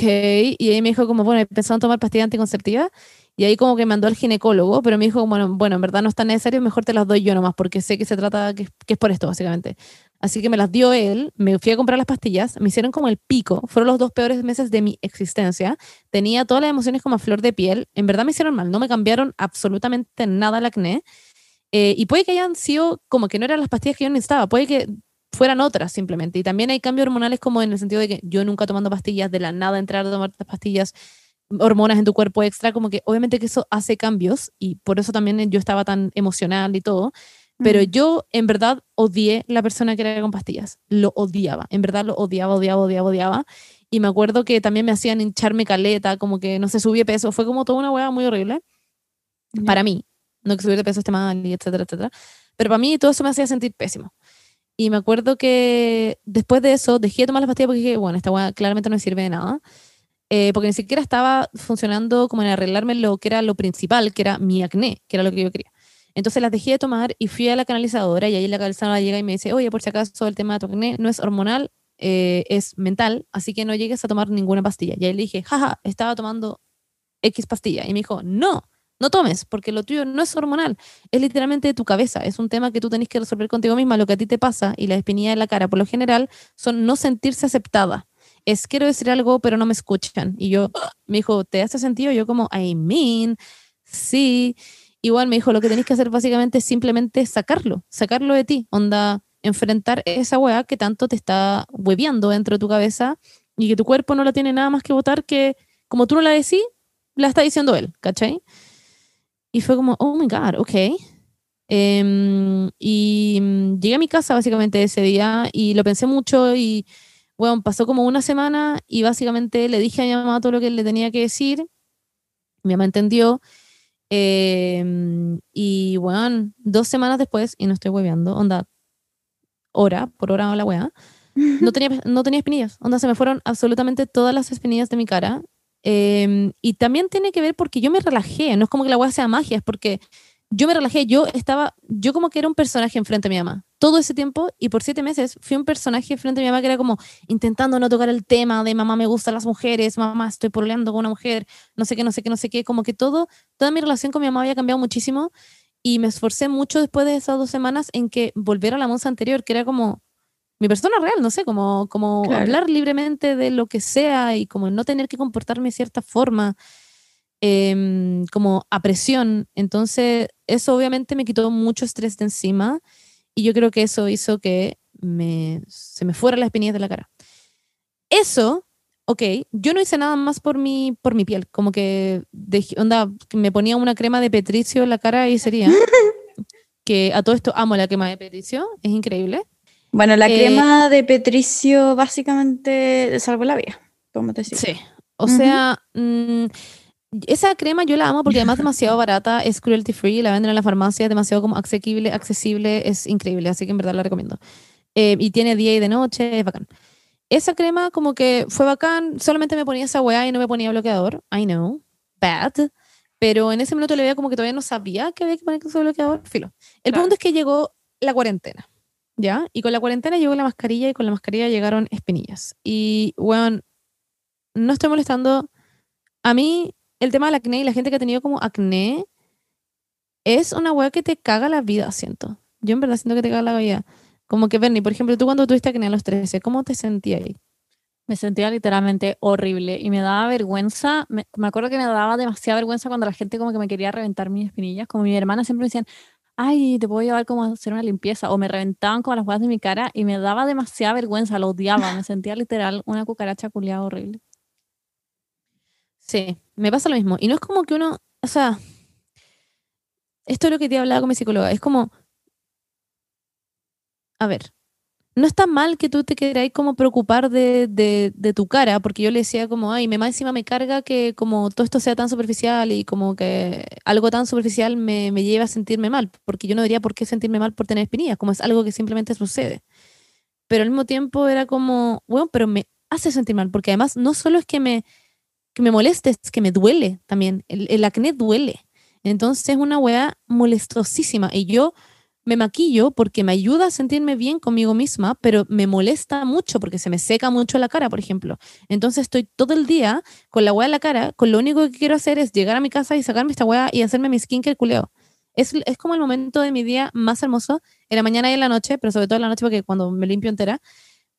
Y ahí me dijo como, bueno, empezó a tomar pastillas anticonceptivas. Y ahí como que mandó al ginecólogo, pero me dijo, bueno, bueno, en verdad no es tan necesario, mejor te las doy yo nomás, porque sé que se trata, que, que es por esto, básicamente. Así que me las dio él, me fui a comprar las pastillas, me hicieron como el pico, fueron los dos peores meses de mi existencia. Tenía todas las emociones como a flor de piel, en verdad me hicieron mal, no me cambiaron absolutamente nada el acné. Eh, y puede que hayan sido como que no eran las pastillas que yo necesitaba, puede que fueran otras simplemente. Y también hay cambios hormonales como en el sentido de que yo nunca tomando pastillas, de la nada entrar a tomar pastillas, hormonas en tu cuerpo extra, como que obviamente que eso hace cambios y por eso también yo estaba tan emocional y todo. Pero yo en verdad odié la persona que era con pastillas. Lo odiaba. En verdad lo odiaba, odiaba, odiaba, odiaba. Y me acuerdo que también me hacían hincharme caleta, como que no sé, subí de peso. Fue como toda una hueá muy horrible para mí. No que subir de peso esté mal, y etcétera, etcétera. Pero para mí todo eso me hacía sentir pésimo. Y me acuerdo que después de eso dejé de tomar las pastillas porque dije, bueno, esta claramente no me sirve de nada. Eh, porque ni siquiera estaba funcionando como en arreglarme lo que era lo principal, que era mi acné, que era lo que yo quería. Entonces las dejé de tomar y fui a la canalizadora y ahí la canalizadora llega y me dice, oye, por si acaso el tema de tu acné no es hormonal, eh, es mental, así que no llegues a tomar ninguna pastilla. Y ahí le dije, jaja, estaba tomando X pastilla. Y me dijo, no, no tomes, porque lo tuyo no es hormonal, es literalmente de tu cabeza, es un tema que tú tenés que resolver contigo misma. Lo que a ti te pasa y la espinilla en la cara, por lo general, son no sentirse aceptada. Es quiero decir algo, pero no me escuchan. Y yo, me dijo, ¿te hace sentido? Yo como, I mean, sí. Igual me dijo, lo que tenés que hacer básicamente es simplemente sacarlo, sacarlo de ti, onda, enfrentar esa weá que tanto te está hueveando dentro de tu cabeza y que tu cuerpo no la tiene nada más que votar que, como tú no la decís, la está diciendo él, ¿cachai? Y fue como, oh my God, ok. Em, y mm, llegué a mi casa básicamente ese día y lo pensé mucho y, bueno, pasó como una semana y básicamente le dije a mi mamá todo lo que le tenía que decir. Mi mamá entendió. Em, y, bueno, dos semanas después, y no estoy hueveando, onda, hora por hora la wea, no tenía, no tenía espinillas. Onda, se me fueron absolutamente todas las espinillas de mi cara. Em, y también tiene que ver porque yo me relajé. No es como que la wea sea magia, es porque yo me relajé. Yo estaba, yo como que era un personaje enfrente de mi mamá. Todo ese tiempo y por siete meses fui un personaje frente a mi mamá que era como intentando no tocar el tema de mamá me gustan las mujeres, mamá estoy pololeando con una mujer, no sé qué, no sé qué, no sé qué. Como que todo, toda mi relación con mi mamá había cambiado muchísimo y me esforcé mucho después de esas dos semanas en que volver a la monza anterior, que era como mi persona real, no sé, como, como Claro. hablar libremente de lo que sea y como no tener que comportarme de cierta forma, em, como a presión. Entonces, eso obviamente me quitó mucho estrés de encima y yo creo que eso hizo que me, se me fuera las espinillas de la cara. Eso, ok, yo no hice nada más por mi, por mi piel, como que dejé- onda, me ponía una crema de petricio en la cara y sería. que a todo esto amo la crema de Petricio, es increíble. Bueno, la Eh, crema de Petricio básicamente salvó la vida, como te decía. Sí. O Ujú. sea, mm, esa crema yo la amo porque además es demasiado barata, es cruelty free, la venden en la farmacia, es demasiado como asequible, accesible, es increíble, así que en verdad la recomiendo. Eh, y tiene día y de noche, es bacán. Esa crema como que fue bacán, solamente me ponía esa weá y no me ponía bloqueador, I know, bad, pero en ese minuto le veía como que todavía no sabía que había que poner ese bloqueador, filo. El Claro. punto es que llegó la cuarentena, ¿ya? Y con la cuarentena llegó la mascarilla y con la mascarilla llegaron espinillas. Y, weón, no estoy molestando. A mí, el tema del acné y la gente que ha tenido como acné es una weá que te caga la vida, siento. Yo en verdad siento que te caga la vida. Como que, Bernie, por ejemplo, tú cuando tuviste acné a los 13, ¿cómo te sentías ahí? Me sentía literalmente horrible y me daba vergüenza. Me, me acuerdo que me daba demasiada vergüenza cuando la gente como que me quería reventar mis espinillas. Como mi hermana siempre me decían, ay, te puedo llevar como a hacer una limpieza. O me reventaban como las huevas de mi cara y me daba demasiada vergüenza, lo odiaba. Me sentía literal una cucaracha culiada horrible. Sí, me pasa lo mismo. Y no es como que uno, o sea, esto es lo que te hablaba con mi psicóloga, es como, a ver, no está mal que tú te queráis como preocupar de, de, tu cara, porque yo le decía como, ay, me más encima me carga que como todo esto sea tan superficial y como que algo tan superficial me, me lleva a sentirme mal, porque yo no diría por qué sentirme mal por tener espinillas, como es algo que simplemente sucede. Pero al mismo tiempo era como, bueno, pero me hace sentir mal, porque además no solo es que me que me moleste, es que me duele también. El, el acné duele. Entonces es una weá molestosísima. Y yo me maquillo porque me ayuda a sentirme bien conmigo misma, pero me molesta mucho porque se me seca mucho la cara, por ejemplo. Entonces estoy todo el día con la weá en la cara, con lo único que quiero hacer es llegar a mi casa y sacarme esta weá y hacerme mi skincare culeo. Es, es como el momento de mi día más hermoso, en la mañana y en la noche, pero sobre todo en la noche porque cuando me limpio entera.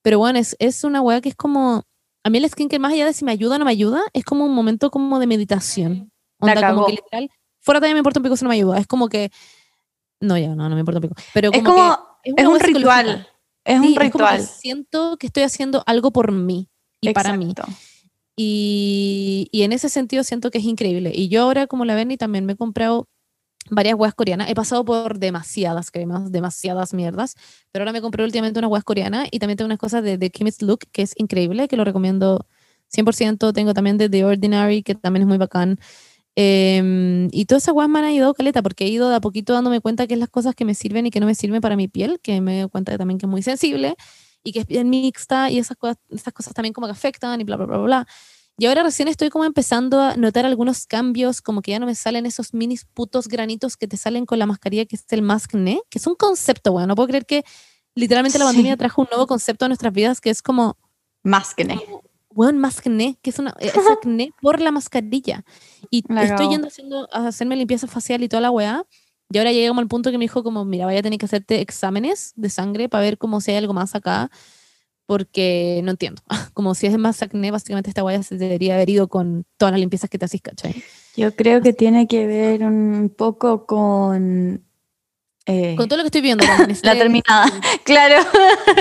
Pero bueno, es, es una weá que es como a mí el skincare, más allá de si me ayuda o no me ayuda, es como un momento como de meditación. La Onda, como cagó. que literal, fuera también me importa un pico si no me ayuda. Es como que, no, ya, no, no me importa un pico. Pero Es como, como, que es un ritual. Es Sí, un es como que ritual. siento que estoy haciendo algo por mí y para mí. Y, y en ese sentido siento que es increíble. Y yo ahora, como la ven, y también me he comprado varias huevas coreanas. He pasado por demasiadas cremas, demasiadas mierdas, pero ahora me compré últimamente unas huevas coreanas y también tengo unas cosas de, de Kim's Look, que es increíble, que lo recomiendo 100%. Tengo también de The Ordinary, que también es muy bacán. Em, y todas esas huevas me han ayudado caleta, porque he ido de a poquito dándome cuenta que es las cosas que me sirven y que no me sirven para mi piel, que me doy cuenta también que es muy sensible y que es bien mixta y esas cosas, esas cosas también como que afectan y bla, bla, bla, bla. Y ahora recién estoy como empezando a notar algunos cambios, como que ya no me salen esos minis putos granitos que te salen con la mascarilla, que es el maskne, que es un concepto, bueno, no puedo creer que literalmente la Sí. pandemia trajo un nuevo concepto a nuestras vidas, que es como, Más que weón, maskne, que es una, es acné por la mascarilla. Y La estoy cagó. yendo haciendo, a hacerme limpieza facial y toda la weá. Y ahora llegamos al punto que me dijo como, mira, vaya a tener que hacerte exámenes de sangre para ver cómo si hay algo más acá, porque no entiendo. Como si es más acné, básicamente esta weá se debería haber ido con todas las limpiezas que te haces, ¿cachai? Yo creo que tiene que ver un poco con... eh, Con todo lo que estoy viendo. la terminada. Claro.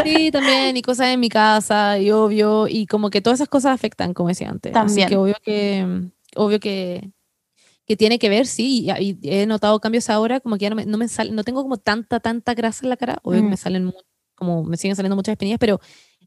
Sí, también, y cosas en mi casa, y obvio, y como que todas esas cosas afectan, como decía antes. Así También. que obvio que, obvio que, que tiene que ver, sí, y, y he notado cambios ahora, como que ya no me, no me sale, no tengo como tanta, tanta grasa en la cara, obvio que Mm. me salen, mu- como me siguen saliendo muchas espinillas, pero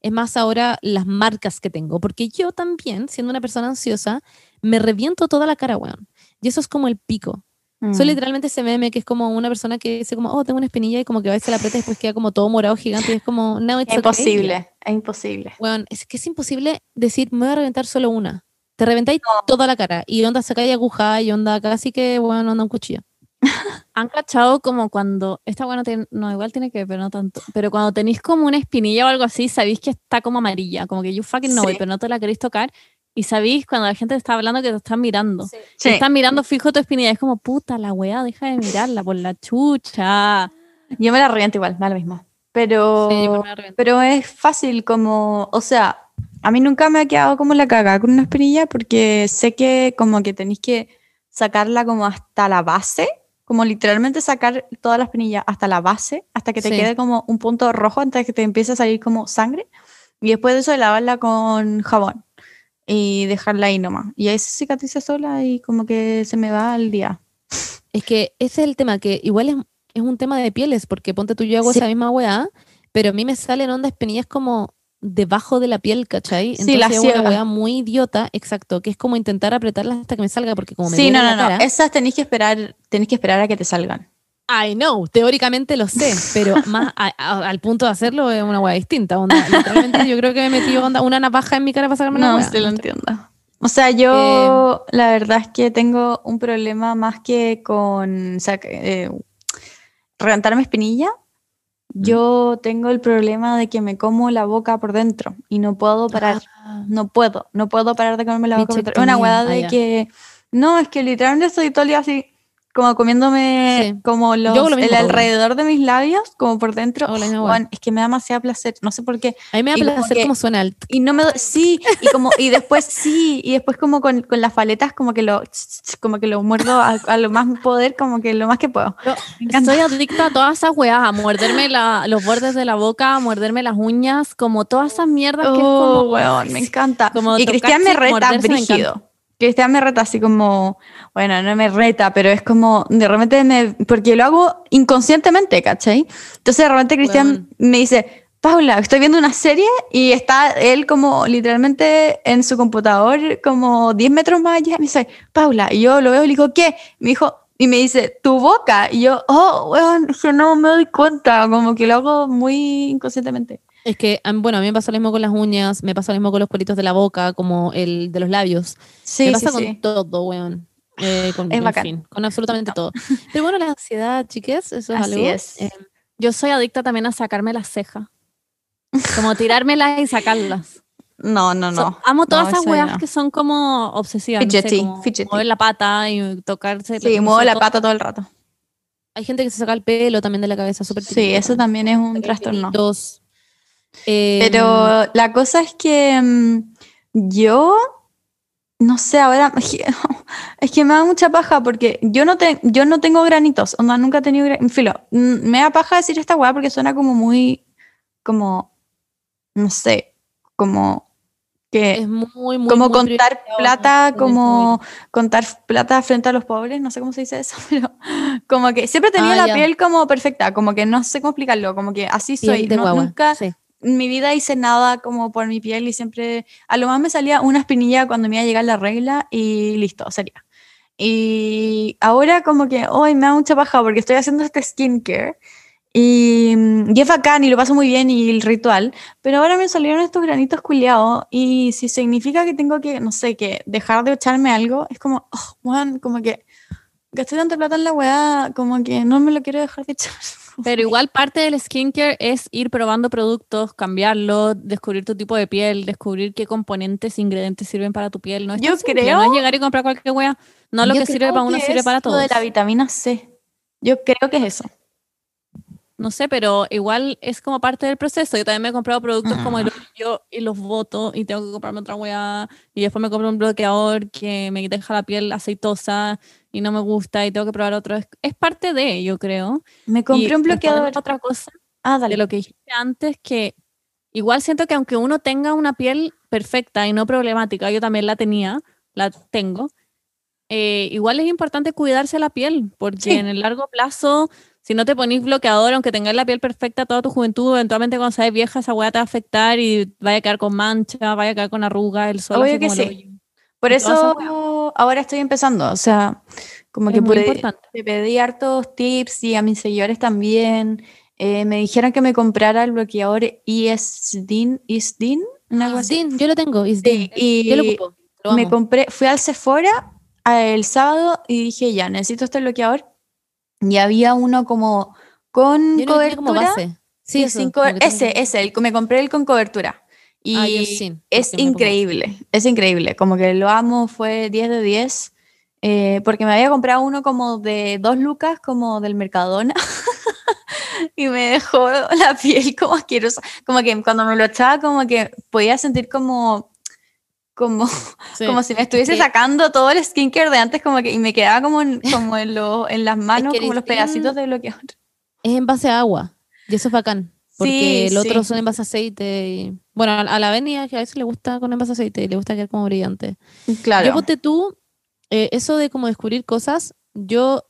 es más ahora las marcas que tengo, porque yo también, siendo una persona ansiosa, me reviento toda la cara, weón. Y eso es como el pico. Soy Mm. literalmente ese meme que es como una persona que dice como, oh, tengo una espinilla y como que va y se la aprieta y después queda como todo morado gigante y es como, no, it's Es okay". imposible. Es imposible. Bueno, es que es imposible decir, me voy a reventar solo una. Te reventáis toda la cara y onda sacáis aguja y onda casi que, bueno, onda un cuchillo. Han cachado como cuando, esta bueno, tiene- no, igual tiene que ver, pero no tanto, pero cuando tenéis como una espinilla o algo así, sabéis que está como amarilla, como que you fucking know Sí. it, pero no te la queréis tocar, y sabéis cuando la gente te está hablando que te están mirando. Sí. Te están mirando fijo tu espinilla, es como, puta, la weá, deja de mirarla por la chucha. Yo me la reviento igual, da lo mismo. Pero, Sí, pero es fácil como, o sea, a mí nunca me ha quedado como la cagada con una espinilla porque sé que como que tenéis que sacarla como hasta la base, como literalmente sacar toda la espinilla hasta la base, hasta que te Sí. quede como un punto rojo antes de que te empiece a salir como sangre. Y después de eso lavarla con jabón y dejarla ahí nomás. Y ahí se cicatriza sola y como que se me va el día. Es que ese es el tema, que igual es, es un tema de pieles, porque ponte tú, yo hago Sí. esa misma weá, pero a mí me salen ondas penillas como debajo de la piel, ¿cachai? Sí, la Entonces es una weá muy idiota, exacto, que es como intentar apretarlas hasta que me salga, porque como me Sí, no, la no, no. Esas tenéis que esperar, tenéis que esperar a que te salgan. I know, teóricamente lo sé, pero más a- a- al punto de hacerlo es una weá distinta. Onda. Literalmente yo creo que me metí onda, una navaja en mi cara para sacarme No, weá. sí lo entiendo. O sea, yo la verdad es que tengo un problema más que con o sea, eh, reventarme espinilla. Yo tengo el problema de que me como la boca por dentro y no puedo parar. Ah, No puedo, no puedo parar de comerme la boca por dentro. Es una hueá de ah, ya. que. No, es que literalmente estoy todo el día así, como comiéndome Sí. como los, hago lo mismo, el alrededor de mis labios, como por dentro. Oh, es que me da demasiado placer. No sé por qué. A mí me da Y placer como suena el Y no me sí, y como y después sí, y después como con, con las paletas como que lo como que lo muerdo a, a lo más poder, como que lo más que puedo. Soy adicta a todas esas weas, a morderme la- los bordes de la boca, a morderme las uñas, como todas esas mierdas que es Oh, como... weón, me encanta. como y Cristian me reta morderse, brígido. Cristian me reta así como, bueno, no me reta, pero es como, de repente me, porque lo hago inconscientemente, ¿cachai? Entonces de repente Cristian me dice, Paula, estoy viendo una serie y está él como literalmente en su computador como 10 metros más allá. Y me dice, Paula, y yo lo veo y le digo, ¿qué? Me dijo, y me dice, tu boca. Y yo, oh, weón, que no me doy cuenta, como que lo hago muy inconscientemente. Es que, bueno, a mí me pasa lo mismo con las uñas, me pasa lo mismo con los pelitos de la boca, como el de los labios. Sí, me pasa sí. con todo, weón. Eh, con, Es bacán. fin, con absolutamente todo. Pero bueno, la ansiedad, chiques, eso es Así algo. es. eh, Yo soy adicta también a sacarme las cejas. Como tirármelas y sacarlas. No, no, no. So- amo todas No, esas weas no. que son como obsesivas. no sé, Fidgety, como fidgety. mover la pata y tocarse. Sí, no muevo sé, la todo. pata todo el rato. hay gente que se saca el pelo también de la cabeza, súper Sí, eso también es un trastorno. pelitos. Eh, Pero la cosa es que mm, yo, no sé, ahora es que me da mucha paja porque yo no, te, yo no tengo granitos, onda, nunca he tenido granitos. Filo, me da paja decir esta weá porque suena como muy, como, no sé, como que... es muy, muy, como muy contar plata, como contar plata frente a los pobres, no sé cómo se dice eso, pero como que siempre he tenido Ah, la ya. piel como perfecta, como que no sé cómo explicarlo, como que así soy, no- guagua, nunca sí. Mi vida hice nada como por mi piel y siempre, a lo más me salía una espinilla cuando me iba a llegar la regla y listo, sería. Y ahora como que hoy me da mucha paja porque estoy haciendo este skincare y, mm, y es bacán lo paso muy bien y el ritual, pero ahora me salieron estos granitos culiados y si significa que tengo que, no sé, que dejar de echarme algo, es como, oh, weón, como que gasté tanta plata en la weá, como que no me lo quiero dejar de echar. Pero igual parte del skincare es ir probando productos, cambiarlos, descubrir tu tipo de piel, descubrir qué componentes, ingredientes sirven para tu piel. No es Yo simple, creo- no es llegar y comprar cualquier wea. No lo que sirve para uno sirve para Lo todos. de la vitamina C. Yo creo que es eso. No sé, pero igual es como parte del proceso. Yo también me he comprado productos como el yo y los voto y tengo que comprarme otra wea y después me compro un bloqueador que me deja la piel aceitosa y no me gusta y tengo que probar otro. Es, es parte de, yo creo. Me Y compré un bloqueador. Otra cosa Ah, de dale. lo que dijiste antes, que igual siento que aunque uno tenga una piel perfecta y no problemática, yo también la tenía, la tengo, eh, igual es importante cuidarse la piel, porque Sí. en el largo plazo, si no te ponís bloqueador, aunque tengas la piel perfecta toda tu juventud, eventualmente cuando seas vieja esa hueá te va a afectar y vaya a quedar con mancha, vaya a quedar con arrugas, el sol. Obvio que sí. Por y ahora estoy empezando. O sea, como Es que pude- importante. le pedí hartos tips y a mis seguidores también. Eh, me dijeron que me comprara el bloqueador ISDIN, ISDIN, algo así. Isdin, yo lo tengo, Sí, Isdin. y Yo lo ocupo. lo me compré, fui al Sephora el sábado y dije, ya, necesito este bloqueador. Y había uno como con Yo como cobertura. base. Sí, eso, sin tengo ese, ese, el, me compré el con cobertura. Y Ah, sin, es increíble, es increíble. Como que lo amo, fue 10 de 10. eh, porque me había comprado uno como de dos lucas, como del Mercadona. y me dejó la piel como asquerosa. Como que cuando me lo echaba, como que podía sentir como. Como, Sí. como si me estuviese que- sacando todo el skincare de antes, como que, y me quedaba como en, como en, lo- en las manos, el como los pedacitos de bloqueador. Es en base a agua. Y eso es bacán. Porque Sí, el otro sí. son en base a aceite. Y, bueno, a, la avenida que a veces le gusta con en base a aceite y le gusta quedar como brillante. Claro. Yo ponte tú, eh, eso de como descubrir cosas, yo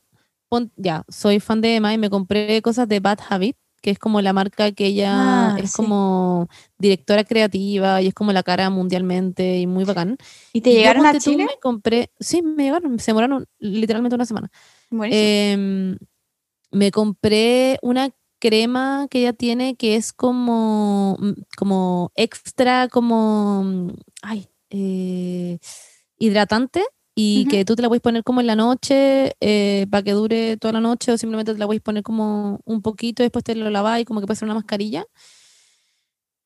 pon- ya, soy fan de Emma y me compré cosas de Bad Habit, que es como la marca que ella Ah, es sí. como directora creativa y es como la cara mundialmente y muy bacán. ¿Y te yo, llegaron a ponte tú, Chile? Me compré, sí, me llegaron, se demoraron literalmente una semana. Em, me compré una crema que ella tiene que es como, mm, como extra, como, mm, ay, eh, hidratante y Ujú. que tú te la puedes poner como en la noche para que dure toda la noche o simplemente te la puedes poner como un poquito y después te lo lavas y como que puede ser una mascarilla.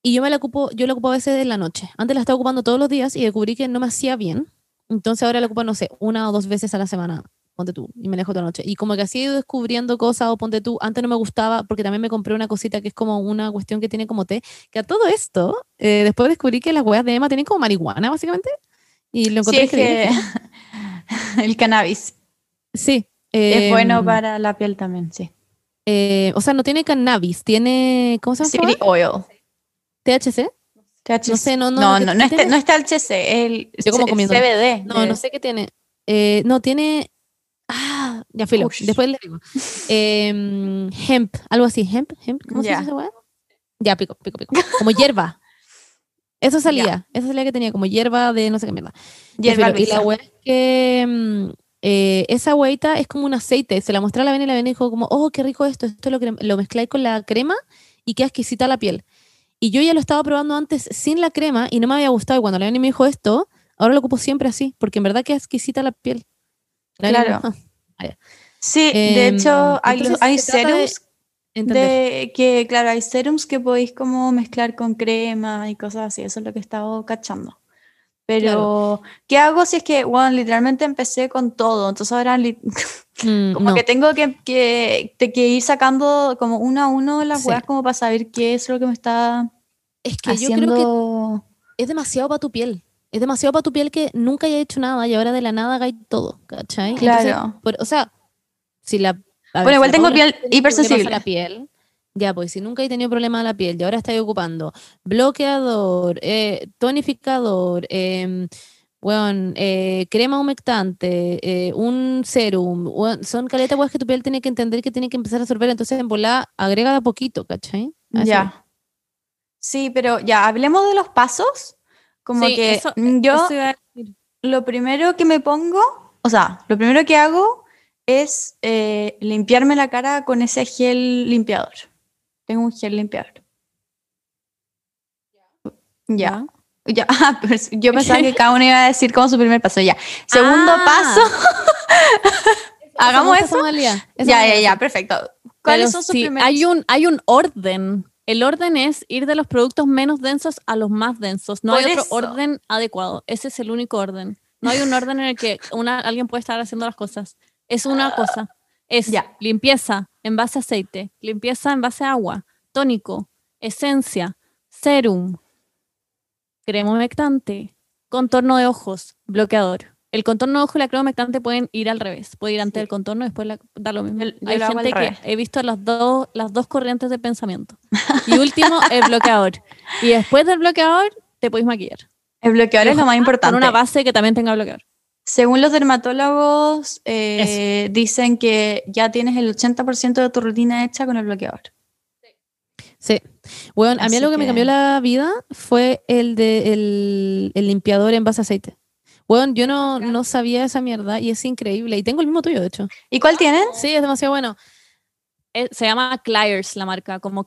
Y yo me la ocupo, yo la ocupo a veces en la noche. Antes la estaba ocupando todos los días y descubrí que no me hacía bien. Entonces ahora la ocupo, no sé, una o dos veces a la semana ponte tú, y me dejo toda la noche. Y como que así he ido descubriendo cosas, o ponte tú, antes no me gustaba, porque también me compré una cosita que es como una cuestión que tiene como té, que a todo esto, eh, después descubrí que las weas de Emma tienen como marihuana, básicamente, y lo Sí, encontré es que increíble. el cannabis Sí. es bueno em, para la piel también, sí. eh, o sea, no tiene cannabis, tiene, ¿cómo se llama? wea? oil. THC. THC. No sé, no, no, no, no, no, está, no está el THC, el Yo como C- comiendo. CBD. No, no sé qué tiene. Eh, no, tiene. Ah, ya filo. Ush. Después le digo. Em, hemp, algo así. Hemp, hemp. ¿Cómo se Ya. dice esa? Ya, pico, pico, pico. Como hierba. Eso salía. Eso salía que tenía como hierba de no sé qué mierda. Hierba. Y la weá es que. mm, eh, esa hueita es como un aceite. Se la mostré a la Vena y la Vena dijo como, oh, qué rico esto. Esto lo, lo mezcláis con la crema y queda exquisita la piel. Y yo ya lo estaba probando antes sin la crema y no me había gustado. Y cuando la Vena me dijo esto, ahora lo ocupo siempre así, porque en verdad queda exquisita la piel. Claro. "Ah, Sí, de Em, hecho hay, entonces hay se trata de serums de que, claro, hay serums que podéis como mezclar con crema y cosas así, eso es lo que he estado cachando. Pero, ¿qué hago si es que, bueno, literalmente empecé con todo? Entonces ahora Mm, como no. que tengo que, que, te- que ir sacando como uno a uno las Sí. weas como para saber qué es lo que me está Es que yo haciendo... creo que es demasiado para tu piel. Es demasiado para tu piel que nunca haya hecho nada y ahora de la nada hagáis todo, ¿cachai? Entonces, Claro. por- o sea, si la... Bueno, igual tengo piel hipersensible. la piel, ya, pues si nunca he tenido problema a la piel y ahora estoy ocupando bloqueador, eh, tonificador, em, weón, eh, crema humectante, eh, un serum, son caletas weas que tu piel tiene que entender que tiene que empezar a absorber, entonces en volada agrega de a poquito, ¿cachai? Ya. Sí, pero ya, hablemos de los pasos. Como Sí, que eso- mm, yo... eso lo primero que me pongo, o sea, lo primero que hago es eh, limpiarme la cara con ese gel limpiador. Tengo un gel limpiador. Ya. Ya, ah, pero yo pensaba que cada uno iba a decir como su primer paso. Ya. Segundo Ah. paso. Hagamos eso. Ya, ya, ya, perfecto. ¿Cuáles Pero son sus sí, primeros? hay un, hay un orden. El orden es ir de los productos menos densos a los más densos. No hay otro orden adecuado. Ese es el único orden. No hay un orden en el que una, alguien puede estar haciendo las cosas. Es una cosa. Es limpieza en base a aceite, limpieza en base a agua, tónico, esencia, serum, crema humectante, contorno de ojos, bloqueador. El contorno de ojos y la crema humectante pueden ir al revés. Puede ir antes Sí. del contorno y después la- da lo mismo. Hay lo gente que revés. he visto las dos, las dos corrientes de pensamiento. Y último, el bloqueador. Y después del bloqueador, te puedes maquillar. El bloqueador es lo más importante. Con una base que también tenga bloqueador. Según los dermatólogos, eh, dicen que ya tienes el 80% de tu rutina hecha con el bloqueador. Sí. Bueno, a mí lo que, me cambió la vida fue el de el, el limpiador en base a aceite. Bueno, yo no, no sabía esa mierda y es increíble. Y tengo el mismo tuyo, de hecho. ¿Y cuál tienen? Sí, es demasiado bueno. Eh, se llama Clyers la marca, como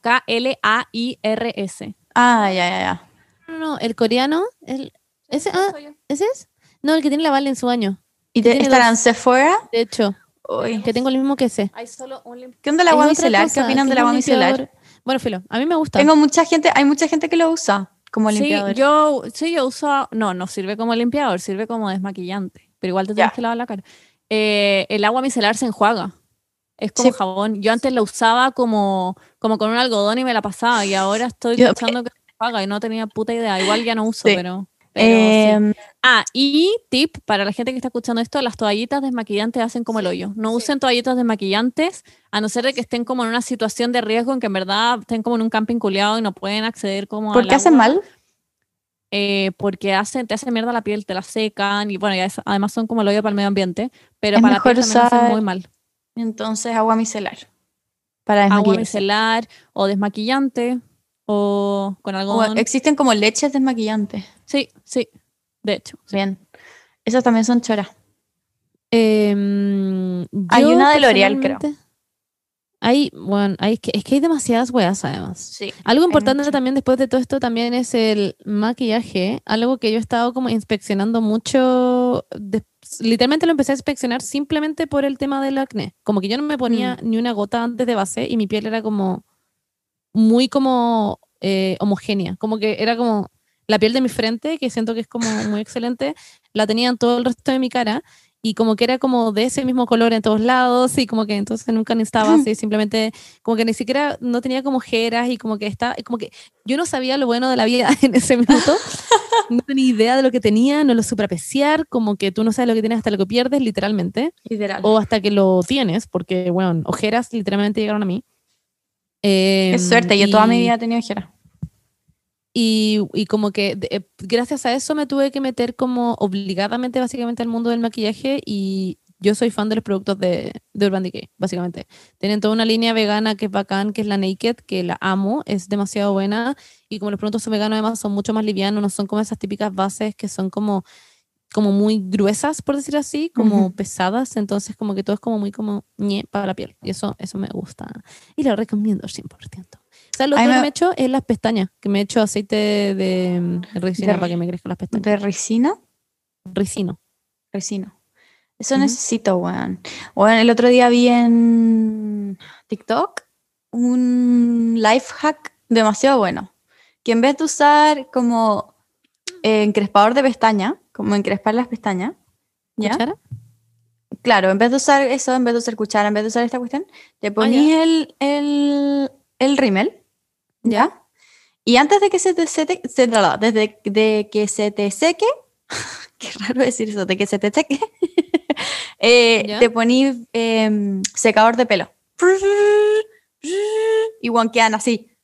K-L-A-I-R-S. Ah, ya, ya, ya. No, no, el coreano, el, ese, ah, ¿ese es? No, el que tiene la Vale en su año. ¿Y te, Tiene estarán Sephora? De hecho, Uy. que tengo el mismo que ese. Hay solo un lim- ¿Qué onda el Es agua micelar? ¿Qué opinan es un agua micelar? Bueno, filo, a mí me gusta. Tengo mucha gente, hay mucha gente que lo usa como Sí limpiador. yo, sí, yo uso, no, no sirve como limpiador, sirve como desmaquillante, pero igual te tienes Ya. que lavar la cara. Eh, el agua micelar se enjuaga, es como Sí. jabón. Yo antes la usaba como, como con un algodón y me la pasaba, y ahora estoy Yo- pensando que se enjuaga y no tenía puta idea. Igual ya no uso, Sí. pero... sí. Em, Ah, y tip para la gente que está escuchando esto, las toallitas desmaquillantes hacen como el hoyo. No usen toallitas desmaquillantes, a no ser de que estén como en una situación de riesgo en que en verdad estén como en un camping culeado y no pueden acceder como ¿Por qué hacen mal? Eh, porque hacen, te hacen mierda la piel, te la secan y bueno, ya es- además son como el hoyo para el medio ambiente, pero Es para la piel también hacen usar- muy mal. Entonces, agua micelar. Para Agua micelar o desmaquillante o con O algodón. existen como leches desmaquillantes. Sí, sí. De hecho. sí. Bien. Esas también son choras. Em, Hay una de L'Oreal, creo. Hay, bueno, hay, es, que, es que hay demasiadas weas además. Sí. Algo importante también después de todo esto también es el maquillaje, algo que yo he estado como inspeccionando mucho, de- literalmente lo empecé a inspeccionar simplemente por el tema del acné, como que yo no me ponía Mm. ni una gota antes de base y mi piel era como muy como eh, homogénea, como que era como la piel de mi frente, que siento que es como muy excelente, la tenía en todo el resto de mi cara y como que era como de ese mismo color en todos lados y como que entonces nunca necesitaba así, simplemente como que ni siquiera no tenía como ojeras y como que está, como que yo no sabía lo bueno de la vida en ese minuto, no tenía idea de lo que tenía, no lo supe apreciar, como que tú no sabes lo que tienes hasta lo que pierdes literalmente Literal. o hasta que lo tienes, porque bueno, ojeras literalmente llegaron a mí. Eh, es suerte, yo toda mi vida he tenido ojeras. y, y como que de- eh, gracias a eso me tuve que meter como obligadamente básicamente al mundo del maquillaje y yo soy fan de los productos de, de Urban Decay, básicamente. Tienen toda una línea vegana que es bacán, que es la Naked, que la amo, es demasiado buena y como los productos son veganos además son mucho más livianos, no son como esas típicas bases que son como como muy gruesas, por decir así, como Ujú. pesadas, entonces como que todo es como muy como ñe para la piel y eso, eso me gusta y lo recomiendo 100%. ¿Sabes lo A mí otro que me- he hecho? Es las pestañas, que me he hecho aceite de, mm, resina De para que me crezcan las pestañas. ¿De ricina? Ricino. Resino. Eso Ujú. necesito, weón. Bueno, el otro día vi en TikTok un life hack demasiado bueno. Que en vez de usar como eh, encrespador de pestaña, como encrespar las pestañas, ¿ya? ¿Cuchara? Claro, en vez de usar eso, en vez de usar cuchara, en vez de usar esta cuestión, te ponís el, el, el rímel, ¿ya? Y antes de que se te seque, se, no, desde de que se te seque, qué raro decir eso, de que se te seque, eh, te ponís em, secador de pelo. Y guanquean así.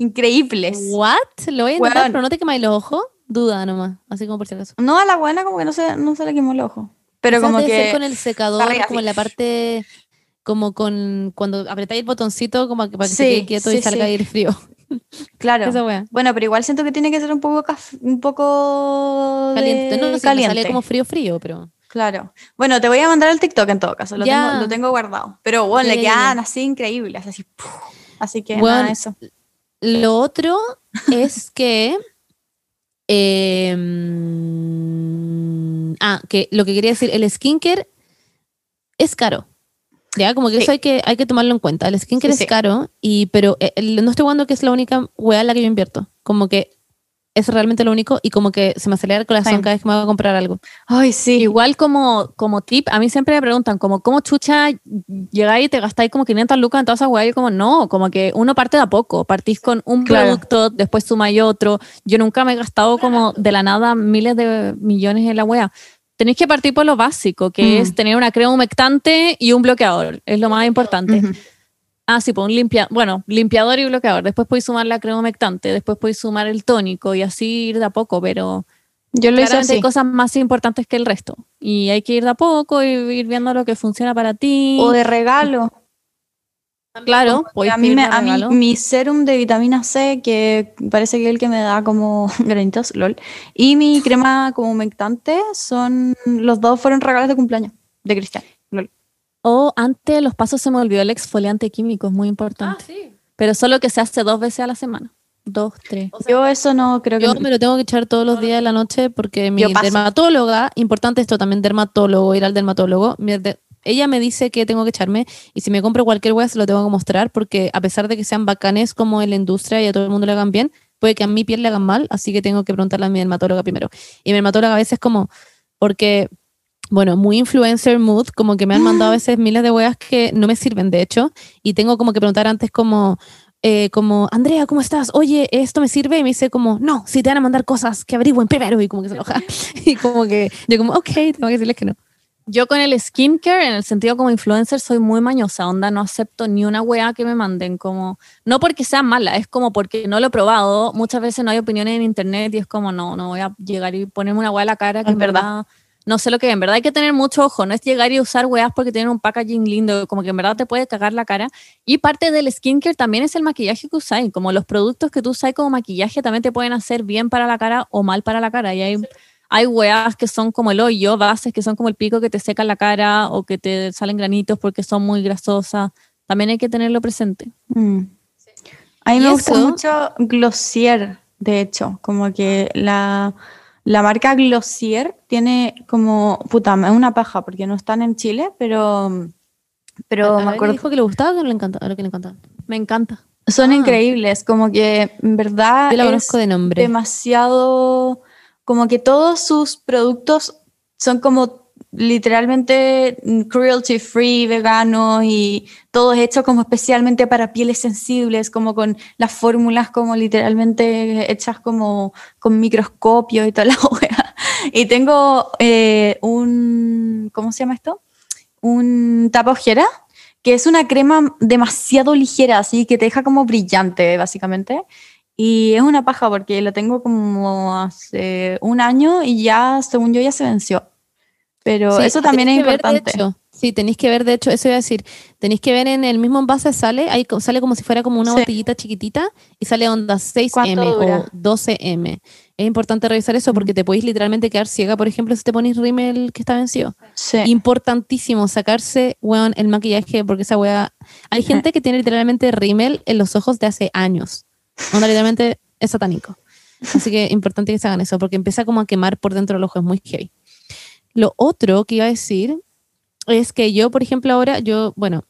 Increíbles. ¿What? Lo voy a intentar, pero no te quemáis los ojos. Duda nomás, así como por si acaso. No, a la buena como que no se, no se le quemó el ojo. Pero Quizás como ser que... con el secador, arriba, como en la parte, como con, cuando apretáis el botoncito, como que para que Sí, se quede quieto y salga sí. ahí el frío. Claro. Bueno, pero igual siento que tiene que ser un poco un poco de- Caliente. No, no, caliente. sale como frío, frío, pero. Claro. Bueno, te voy a mandar el TikTok en todo caso. Lo, tengo, lo tengo guardado. Pero bueno, le quedan así increíbles. Así, ¡puf! así que Bueno, nada, eso. Lo otro es que. Eh, mm, ah, que lo que quería decir, el skincare es caro. Ya, como que Sí. eso hay que, hay que tomarlo en cuenta. El skincare Sí, es sí. caro, y, pero eh, el- no estoy jugando que es la única weá en la que yo invierto. Como que es realmente lo único y como que se me acelera el corazón Same. cada vez que me voy a comprar algo. Ay, sí. Igual como, como tip, a mí siempre me preguntan, como, ¿cómo chucha llegáis y te gastáis como 500 lucas en toda esa weá? Y como, no, como que uno parte de a poco, partís con un Claro. producto, después sumáis otro. Yo nunca me he gastado como de la nada miles de millones en la weá. Tenéis que partir por lo básico, que Mm. es tener una crema humectante y un bloqueador, es lo más importante. Ujú. Ah, sí, pues un limpia, bueno, limpiador y bloqueador. Después podéis sumar la crema humectante, después podéis sumar el tónico y así ir de a poco, pero Yo lo hice así. hay cosas más importantes que el resto. Y hay que ir de a poco y ir viendo lo que funciona para ti. O de regalo. claro, a mí, me, a mí mi serum de vitamina C, que parece que es el que me da como granitos, lol. Y mi crema como humectante son, los dos fueron regalos de cumpleaños de Cristian. O antes los pasos se me olvidó el exfoliante químico, es muy importante. Pero solo que se hace dos veces a la semana. Dos, tres. Yo eso no creo que... Yo me lo tengo que echar todos los días de la noche porque mi dermatóloga, importante esto también, dermatólogo, ir al dermatólogo, mi de- ella me dice que tengo que echarme y si me compro cualquier hueá se lo tengo que mostrar porque a pesar de que sean bacanes como en la industria y a todo el mundo le hagan bien, puede que a mi piel le hagan mal, así que tengo que preguntarle a mi dermatóloga primero. Y mi dermatóloga a veces como, porque, bueno, muy influencer mood, como que me han mandado a veces miles de hueas que no me sirven de hecho y tengo como que preguntar antes como eh, como, Andrea, ¿cómo estás? Oye, ¿esto me sirve? Y me dice como, no, si te van a mandar cosas, que averigüen primero. Y como que se enoja. y como que yo como, ok, tengo que decirles que no. Yo con el skincare, en el sentido como influencer, soy muy mañosa, onda, no acepto ni una weá que me manden, como, no porque sea mala, es como porque no lo he probado, muchas veces no hay opiniones en internet y es como, no, no voy a llegar y ponerme una weá a la cara que Es en verdad. verdad no sé lo que es. En verdad hay que tener mucho ojo, no es llegar y usar weas porque tienen un packaging lindo, como que en verdad te puede cagar la cara. Y parte del skincare también es el maquillaje que usáis, como los productos que tú usas como maquillaje también te pueden hacer bien para la cara o mal para la cara. Y hay, hay weas que son como el hoyo, bases que son como el pico que te secan la cara o que te salen granitos porque son muy grasosas. También hay que tenerlo presente. Mm. A mí ¿Y me gusta mucho Glossier, de hecho, como que la, la marca Glossier tiene como, puta, es una paja porque no están en Chile, pero, pero A me acuerdo, dijo que le gustaba o que le encantaba? Que le encantaba. Me encanta. son Ah. increíbles, como que en verdad Yo la es conozco de nombre. demasiado, como que todos sus productos son como literalmente mm, cruelty free, veganos y todo hecho como especialmente para pieles sensibles, como con las fórmulas como literalmente hechas como con microscopio y toda la wea. Y tengo eh, un, ¿cómo se llama esto? Un tapa ojera, que es una crema demasiado ligera, así que te deja como brillante, básicamente. Y es una paja porque lo tengo como hace un año y ya, según yo, ya se venció. Pero Sí, eso también es ver, importante. hecho. sí, tenéis que ver, de hecho, eso iba a decir, tenéis que ver en el mismo envase sale, ahí sale como si fuera como una Sí. botellita chiquitita y sale onda 6M ¿Cuánto dura? o 12M. Es importante revisar eso porque te podéis literalmente quedar ciega, por ejemplo, si te pones rímel que está vencido. Sí. Importantísimo sacarse, weón, el maquillaje, porque esa weá. Hay gente que tiene literalmente rímel en los ojos de hace años. Onda, literalmente es satánico. Así que importante que se hagan eso, porque empieza como a quemar por dentro del ojo, es muy heavy. Lo otro que iba a decir es que yo, por ejemplo, ahora, yo, bueno,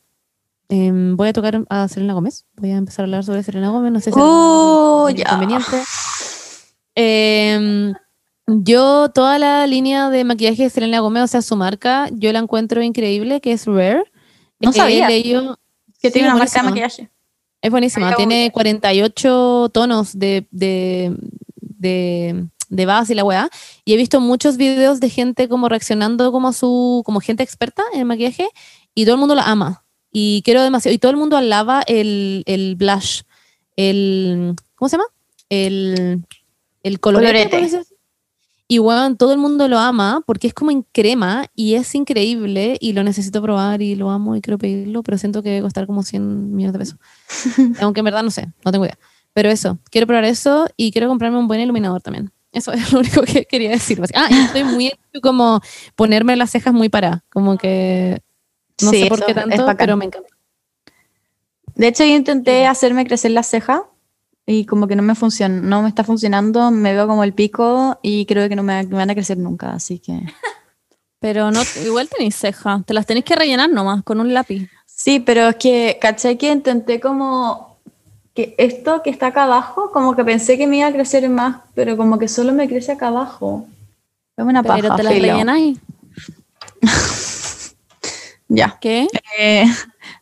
em, voy a tocar a Selena Gómez. Voy a empezar a hablar sobre Selena Gómez. No sé si Oh, es conveniente. Em, yo, toda la línea de maquillaje de Selena Gómez, o sea, su marca, yo la encuentro increíble, que es Rare. No Eh, sabía. leído- Que Sí, tiene una marca de maquillaje. es buenísima, tiene googlear. 48 tonos de, de, de, de base y la weá. Y he visto muchos videos de gente como reaccionando como su, como gente experta en maquillaje y todo el mundo la ama. Y quiero demasiado. Y todo el mundo alaba el, el blush, el, ¿cómo se llama? El, el colorete. Colorete. Y weón, todo el mundo lo ama porque es como en crema y es increíble y lo necesito probar y lo amo y quiero pedirlo, pero siento que debe costar como 100 millones de pesos. Aunque en verdad no sé, no tengo idea. Pero eso, quiero probar eso y quiero comprarme un buen iluminador también. Eso es lo único que quería decir. Ah, y estoy muy como ponerme las cejas muy paradas, como que no Sí, sé por qué tanto, pero me encanta. De hecho, yo intenté hacerme crecer la ceja y como que no me funciona, no me está funcionando, me veo como el pico y creo que no me, me van a crecer nunca, así que... Pero no, igual tenéis cejas. Te las tenéis que rellenar nomás con un lápiz. Sí, pero es que, caché que intenté como que esto que está acá abajo, como que pensé que me iba a crecer más, pero como que solo me crece acá abajo. Es una paja, Pero te las filo. rellenáis. Ya. ¿Qué? Eh,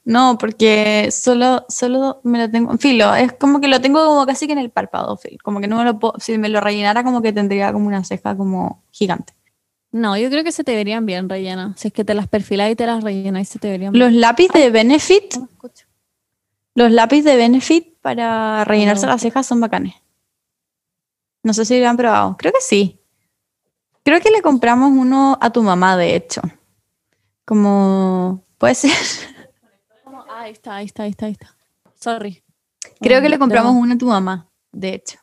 no, porque solo, solo me lo tengo, filo, es como que lo tengo como casi que en el párpado, filo, como que no me lo puedo, si me lo rellenara como que tendría como una ceja como gigante. No, yo creo que se te verían bien rellenas. Si es que te las perfiláis y te las rellenáis, se te verían bien. Los lápiz de Benefit, No. Los lápiz de Benefit para rellenarse No. las cejas son bacanes. No sé si lo han probado, creo que sí. Creo que le compramos uno a tu mamá, de hecho. Como, puede ser. Ah, ahí está, ahí está, ahí está, ahí está. Sorry. Creo que le compramos uno a tu mamá, de hecho.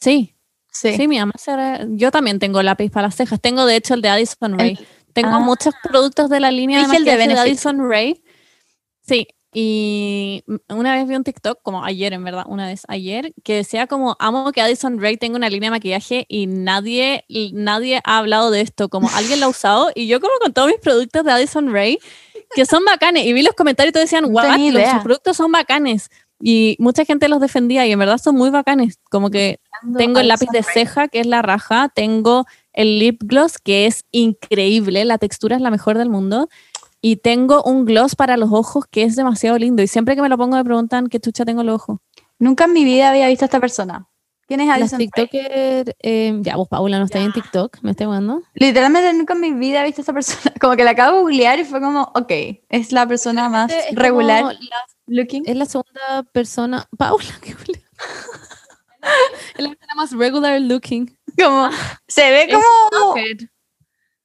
Sí, Sí. sí, mi mamá se re- Yo también tengo lápiz para las cejas. Tengo, de hecho, el de Addison Ray. Tengo Ah. muchos productos de la línea de el de de. Addison Ray. Sí, y una vez vi un TikTok, como ayer en verdad, una vez ayer, que decía como, amo que Addison Ray tenga una línea de maquillaje y nadie, y nadie ha hablado de esto, como alguien lo ha usado, y yo como con todos mis productos de Addison Ray, que son bacanes, y vi los comentarios y todos decían, No wow, tenía los sus productos son bacanes, y mucha gente los defendía, y en verdad son muy bacanes, como que tengo el lápiz de ceja, que es la raja. Tengo el lip gloss, que es increíble. La textura es la mejor del mundo. Y tengo un gloss para los ojos, que es demasiado lindo. Y siempre que me lo pongo me preguntan qué chucha tengo en los ojos. Nunca en mi vida había visto a esta persona. ¿Quién es Las Alison Ray? TikToker, eh, ya, vos, Paula, no está en TikTok, me está jugando. Literalmente nunca en mi vida he visto a esta persona. Como que la acabo de googlear y fue como, ok, es la persona más Es regular la- looking. es la segunda persona. Paula, qué culera. Es la persona más regular looking. Como, se ve como.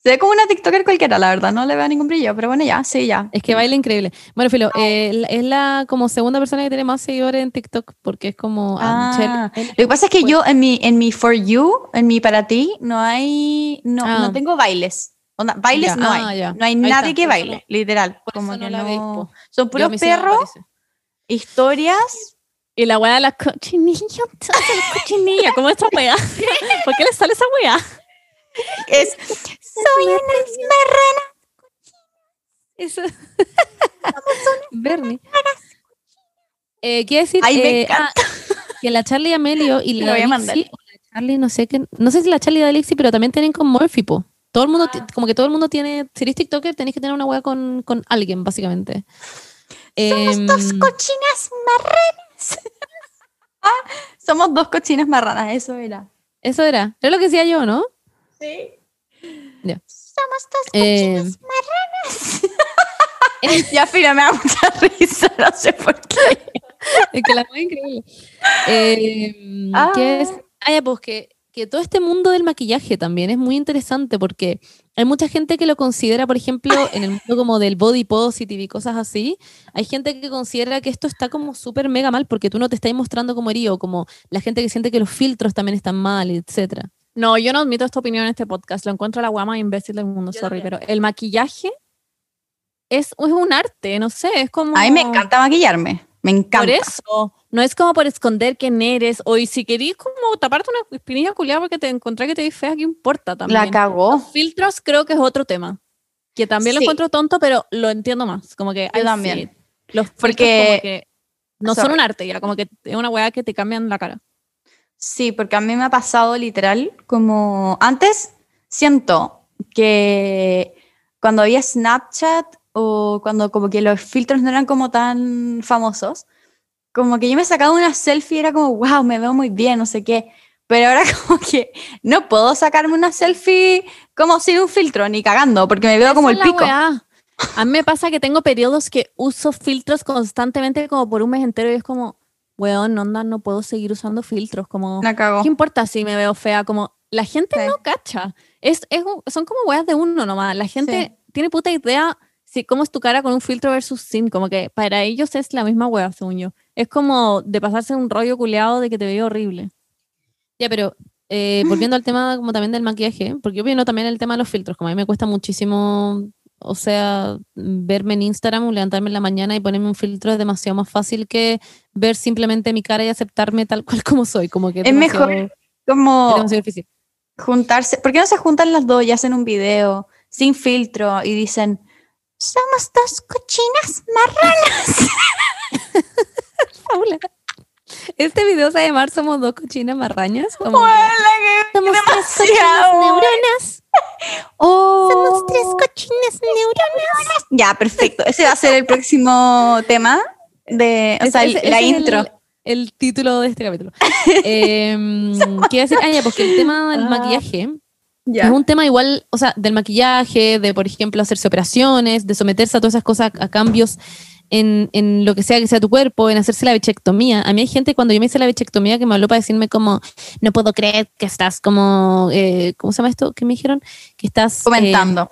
Se ve como una TikToker cualquiera, la verdad. No le veo ningún brillo, pero bueno, ya, sí, ya. Es que baila increíble. Bueno, Filo, eh, es la como segunda persona que tiene más seguidores en TikTok porque es como... Ah, Lo que pasa es que yo en mi, en mi For You, en mi para ti, no hay, no, Ah. no tengo bailes. Onda, bailes Ya, no ah, hay. No hay Ahí nadie está, que baile, no- literal. Como no que veis, no- po. Son puros perros, historias. Y la weá de la cochinilla, la cochinilla, ¿cómo esta weá? ¿Por qué le sale esa weá? Es, Soy unas marranas. Eso. Bernie. Eh, quiere decir Ay, me eh, ah, que la Charlie Amelio y la voy a mandar. Dixie, o la Charlie, no sé qué, no sé si la Charlie la Dixie, pero también tienen con Murphy, po. Todo el mundo, ti- como que todo el mundo tiene, si eres TikToker, tenés que tener una wea con, con alguien, básicamente. Em, Dos cochinas marranas. somos dos cochinas marranas, eso era. eso era, era lo que decía yo, ¿no? Sí. Somos dos Eh, marranas. Ya, Fina, me da mucha risa, no sé por qué. Es que la fue increíble. Eh, Ah. ¿qué es? Ah, ya, pues que, que todo este mundo del maquillaje también es muy interesante porque hay mucha gente que lo considera, por ejemplo, en el mundo como del body positive y cosas así, hay gente que considera que esto está como súper mega mal porque tú no te estás mostrando como herido, como la gente que siente que los filtros también están mal, etcétera. No, yo no admito esta opinión en este podcast. Lo encuentro la guama imbécil del mundo, Yo sorry. también. Pero el maquillaje es, es un arte, no sé, es como... A mí me encanta maquillarme, me encanta. Por eso, no es como por esconder quién eres, o y si querís como taparte una espinilla culiada porque te encontré que te ves fea, ¿qué importa también? La cagó. Los filtros creo que es otro tema, que también lo encuentro tonto, pero lo entiendo más, como que... Yo I también. Los Porque- porque como que no son Sorry. un arte ya, como que es una weá que te cambian la cara. Sí, porque a mí me ha pasado literal como antes siento que cuando había Snapchat o cuando como que los filtros no eran como tan famosos, como que yo me sacaba una selfie y era como, wow, me veo muy bien, no sé qué. Pero ahora como que no puedo sacarme una selfie como sin un filtro, ni cagando, porque me veo como el pico. weá. A mí me pasa que tengo periodos que uso filtros constantemente como por un mes entero y es como, weón, onda, no puedo seguir usando filtros, como... La cagó. ¿Qué importa si me veo fea? Como la gente Sí. no cacha. Es, es son como weas de uno nomás. La gente tiene puta idea si cómo es tu cara con un filtro versus sin. Como que para ellos es la misma wea, según yo. Es como de pasarse un rollo culeado de que te veo horrible. Ya, pero eh, volviendo al tema como también del maquillaje, porque yo opino también el tema de los filtros, como a mí me cuesta muchísimo, o sea, verme en Instagram o levantarme en la mañana y ponerme un filtro es demasiado más fácil que ver simplemente mi cara y aceptarme tal cual como soy, como que Es mejor Como es difícil. juntarse, ¿por qué no se juntan las dos y hacen un video sin filtro y dicen, Somos dos cochinas marranas. Paula. Este video se va a llamar Somos dos cochinas marrañas. como- Somos tres cochinas Demasiado. neuronas. Oh, Somos tres cochinas neuronas. ya, perfecto, ese va a ser el próximo tema de, o sea, la es intro. El, el título de este capítulo. eh, quiero decir, ah, ya, porque el tema del Ah. maquillaje es un tema igual, o sea, del maquillaje, de, por ejemplo, hacerse operaciones, de someterse a todas esas cosas, a cambios en, en lo que sea que sea tu cuerpo, en hacerse la bichectomía. A mí hay gente cuando yo me hice la bichectomía que me habló para decirme como, no puedo creer que estás como, eh, ¿cómo se llama esto? ¿Qué me dijeron? Que estás... eh, Comentando.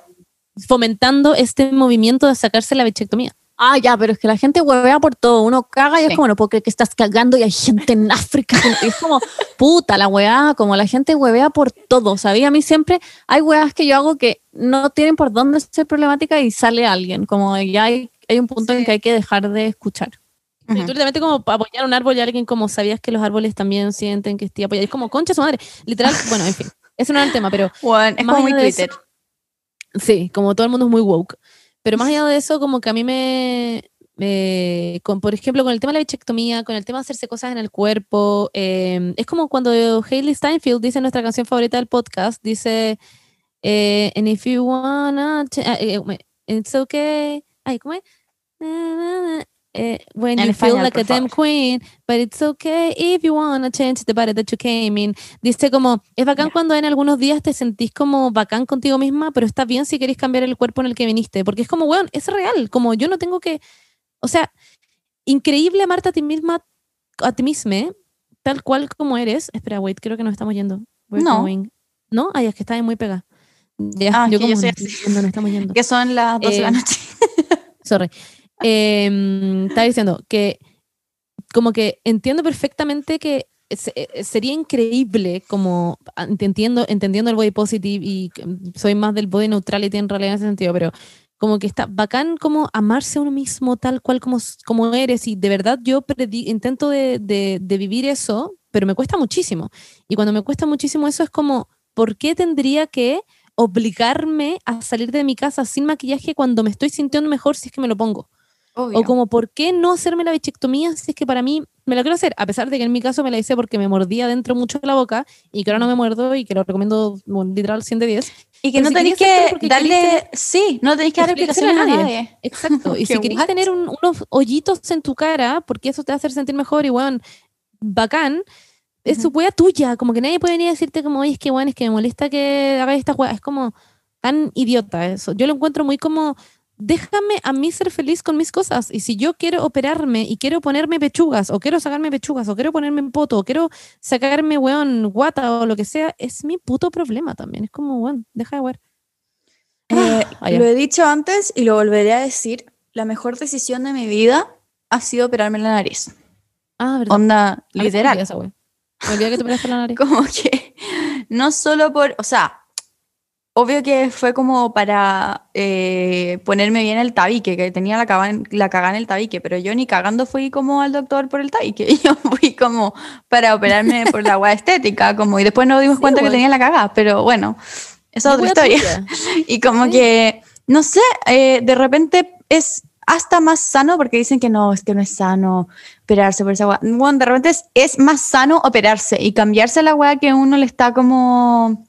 fomentando este movimiento de sacarse la bichectomía. Ah, ya, pero es que la gente huevea por todo. Uno caga y Sí. es como, no puedo creer que estás cagando y hay gente en África. que no-". Y es como, puta, la weá, como la gente huevea por todo, ¿sabía? A mí siempre hay weas que yo hago que no tienen por dónde ser problemática y sale alguien. Como ya hay, hay un punto en Sí. que hay que dejar de escuchar. Literalmente como apoyar un árbol y alguien como sabías que los árboles también sienten que estoy apoyado. Es como, concha su madre. Literal, bueno, en fin. Ese no era el tema, pero Bueno, es Más como muy Twitter. sí, como todo el mundo es muy woke. Pero más allá de eso, como que a mí me, me- con, por ejemplo, con el tema de la bichectomía, con el tema de hacerse cosas en el cuerpo, eh, es como cuando Hailey Steinfeld dice en nuestra canción favorita del podcast, dice, eh, and if you wanna, ah, eh, eh, it's okay, ay, ¿cómo es? Eh, when En you feel like a damn queen, but it's okay if you wanna change the body that you came in. Dice como, es bacán Ya. cuando en algunos días te sentís como bacán contigo misma, pero está bien si queréis cambiar el cuerpo en el que viniste, porque es como, weón, es real, como yo no tengo que, o sea, increíble amarte a ti misma, a ti misma, tal cual como eres. Espera, wait, creo que nos estamos yendo. We're No. going. ¿No? Ay, es que está muy pegada. Ya, Ah, yo yo como soy no, no estamos yendo. Que son las 12 de la Eh, noche. Sorry. Eh, estaba diciendo que como que entiendo perfectamente que eh, sería increíble como entiendo, entendiendo el body positive y soy más del body neutrality en realidad en ese sentido, pero como que está bacán como amarse a uno mismo tal cual como, como eres y de verdad yo intento de vivir eso, pero me cuesta muchísimo. Y cuando me cuesta muchísimo eso es como, ¿por qué tendría que obligarme a salir de mi casa sin maquillaje cuando me estoy sintiendo mejor si es que me lo pongo? Obvio. O como, ¿por qué no hacerme la bichectomía si es que para mí me la quiero hacer? A pesar de que en mi caso me la hice porque me mordía dentro mucho la boca y que ahora no me muerdo y que lo recomiendo bueno, literal 100 de 10. y que pero no si tenéis que darle. Sí, no tenéis que dar explicación explicaciones a a nadie. nadie. Exacto. Y si ¿Qué, queréis tener un- unos hoyitos en tu cara, porque eso te va a hacer sentir mejor y bueno, bacán, es su wea tuya. Como que nadie puede venir a decirte como, oye, es que bueno, es que me molesta que hagas esta wea. Es como tan idiota eso. Yo lo encuentro muy como, déjame a mí ser feliz con mis cosas. Y si yo quiero operarme y quiero ponerme pechugas, o quiero sacarme pechugas, o quiero ponerme en poto, o quiero sacarme, weón, guata o lo que sea, es mi puto problema también. Es como, weón, deja de ver. Eh, Ah, lo he dicho antes y lo volveré a decir. La mejor decisión de mi vida ha sido operarme la nariz. Ah, verdad. Onda, literal. Me olvidé que te operaste la nariz. Como que no solo por, o sea, obvio que fue como para eh, ponerme bien el tabique, que tenía la cagada, en, la cagada en el tabique, pero yo ni cagando fui como al doctor por el tabique, yo fui como para operarme por la agua estética, como, y después nos dimos Sí, cuenta que tenía la cagada, pero bueno, esa es otra historia. tuya. Y como Sí. que, no sé, eh, de repente es hasta más sano porque dicen que no, es que no es sano operarse por esa weá. Bueno, de repente es, es más sano operarse y cambiarse la weá que uno le está como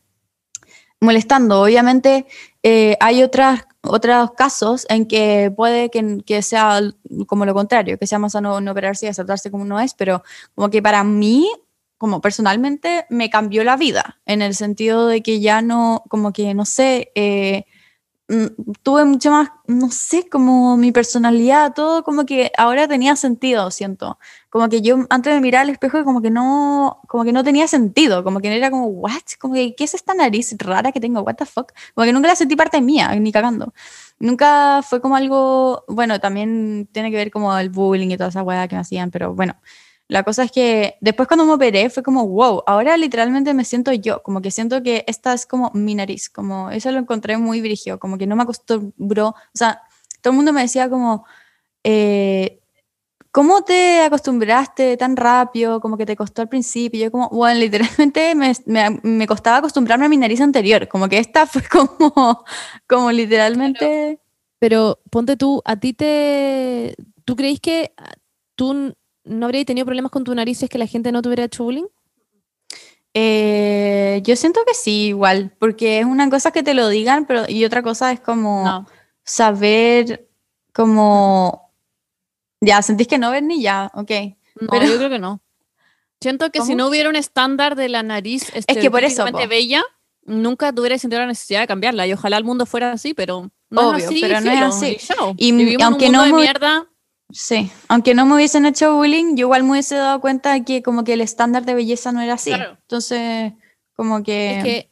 molestando. Obviamente eh, hay otras, otros casos en que puede que, que sea como lo contrario, que sea más sano no operarse y aceptarse como uno es, pero como que para mí como personalmente me cambió la vida, en el sentido de que ya no, como que, no sé, eh, tuve mucho más, no sé, como mi personalidad, todo como que ahora tenía sentido, siento. Como que yo antes de mirar al espejo como que no, como que no tenía sentido, como que era como, what, como que, ¿qué es esta nariz rara que tengo? What the fuck? Como que nunca la sentí parte mía, ni cagando. Nunca fue como algo, bueno, también tiene que ver como el bullying y toda esa weá que me hacían, pero bueno. La cosa es que después cuando me operé fue como, wow, ahora literalmente me siento yo, como que siento que esta es como mi nariz, como eso lo encontré muy brígido, como que no me acostumbró, o sea, todo el mundo me decía como, eh, ¿cómo te acostumbraste tan rápido? Como que te costó al principio, yo como, bueno, literalmente me, me, costaba acostumbrarme a mi nariz anterior, como que esta fue como, como literalmente... Pero ponte tú, a ti te. ¿Tú creéis que tú no habrías tenido problemas con tu nariz si es que la gente no te hubiera hecho bullying? Eh, yo siento que sí, igual, porque es una cosa que te lo digan, pero y otra cosa es como No. saber como ya sentís que no ves ni ya, ok. No, Pero- yo creo que no. Siento que si no hubiera un estándar de la nariz que por eso, po. bella, nunca tuviera sentido la necesidad de cambiarla. Y ojalá el mundo fuera así, pero no Obvio, es así. pero no es así. y. Y aunque en un no mundo de me- mierda, Sí, aunque no me hubiesen hecho bullying, yo igual me hubiese dado cuenta de que como que el estándar de belleza no era así. Claro. Entonces, como que... Es que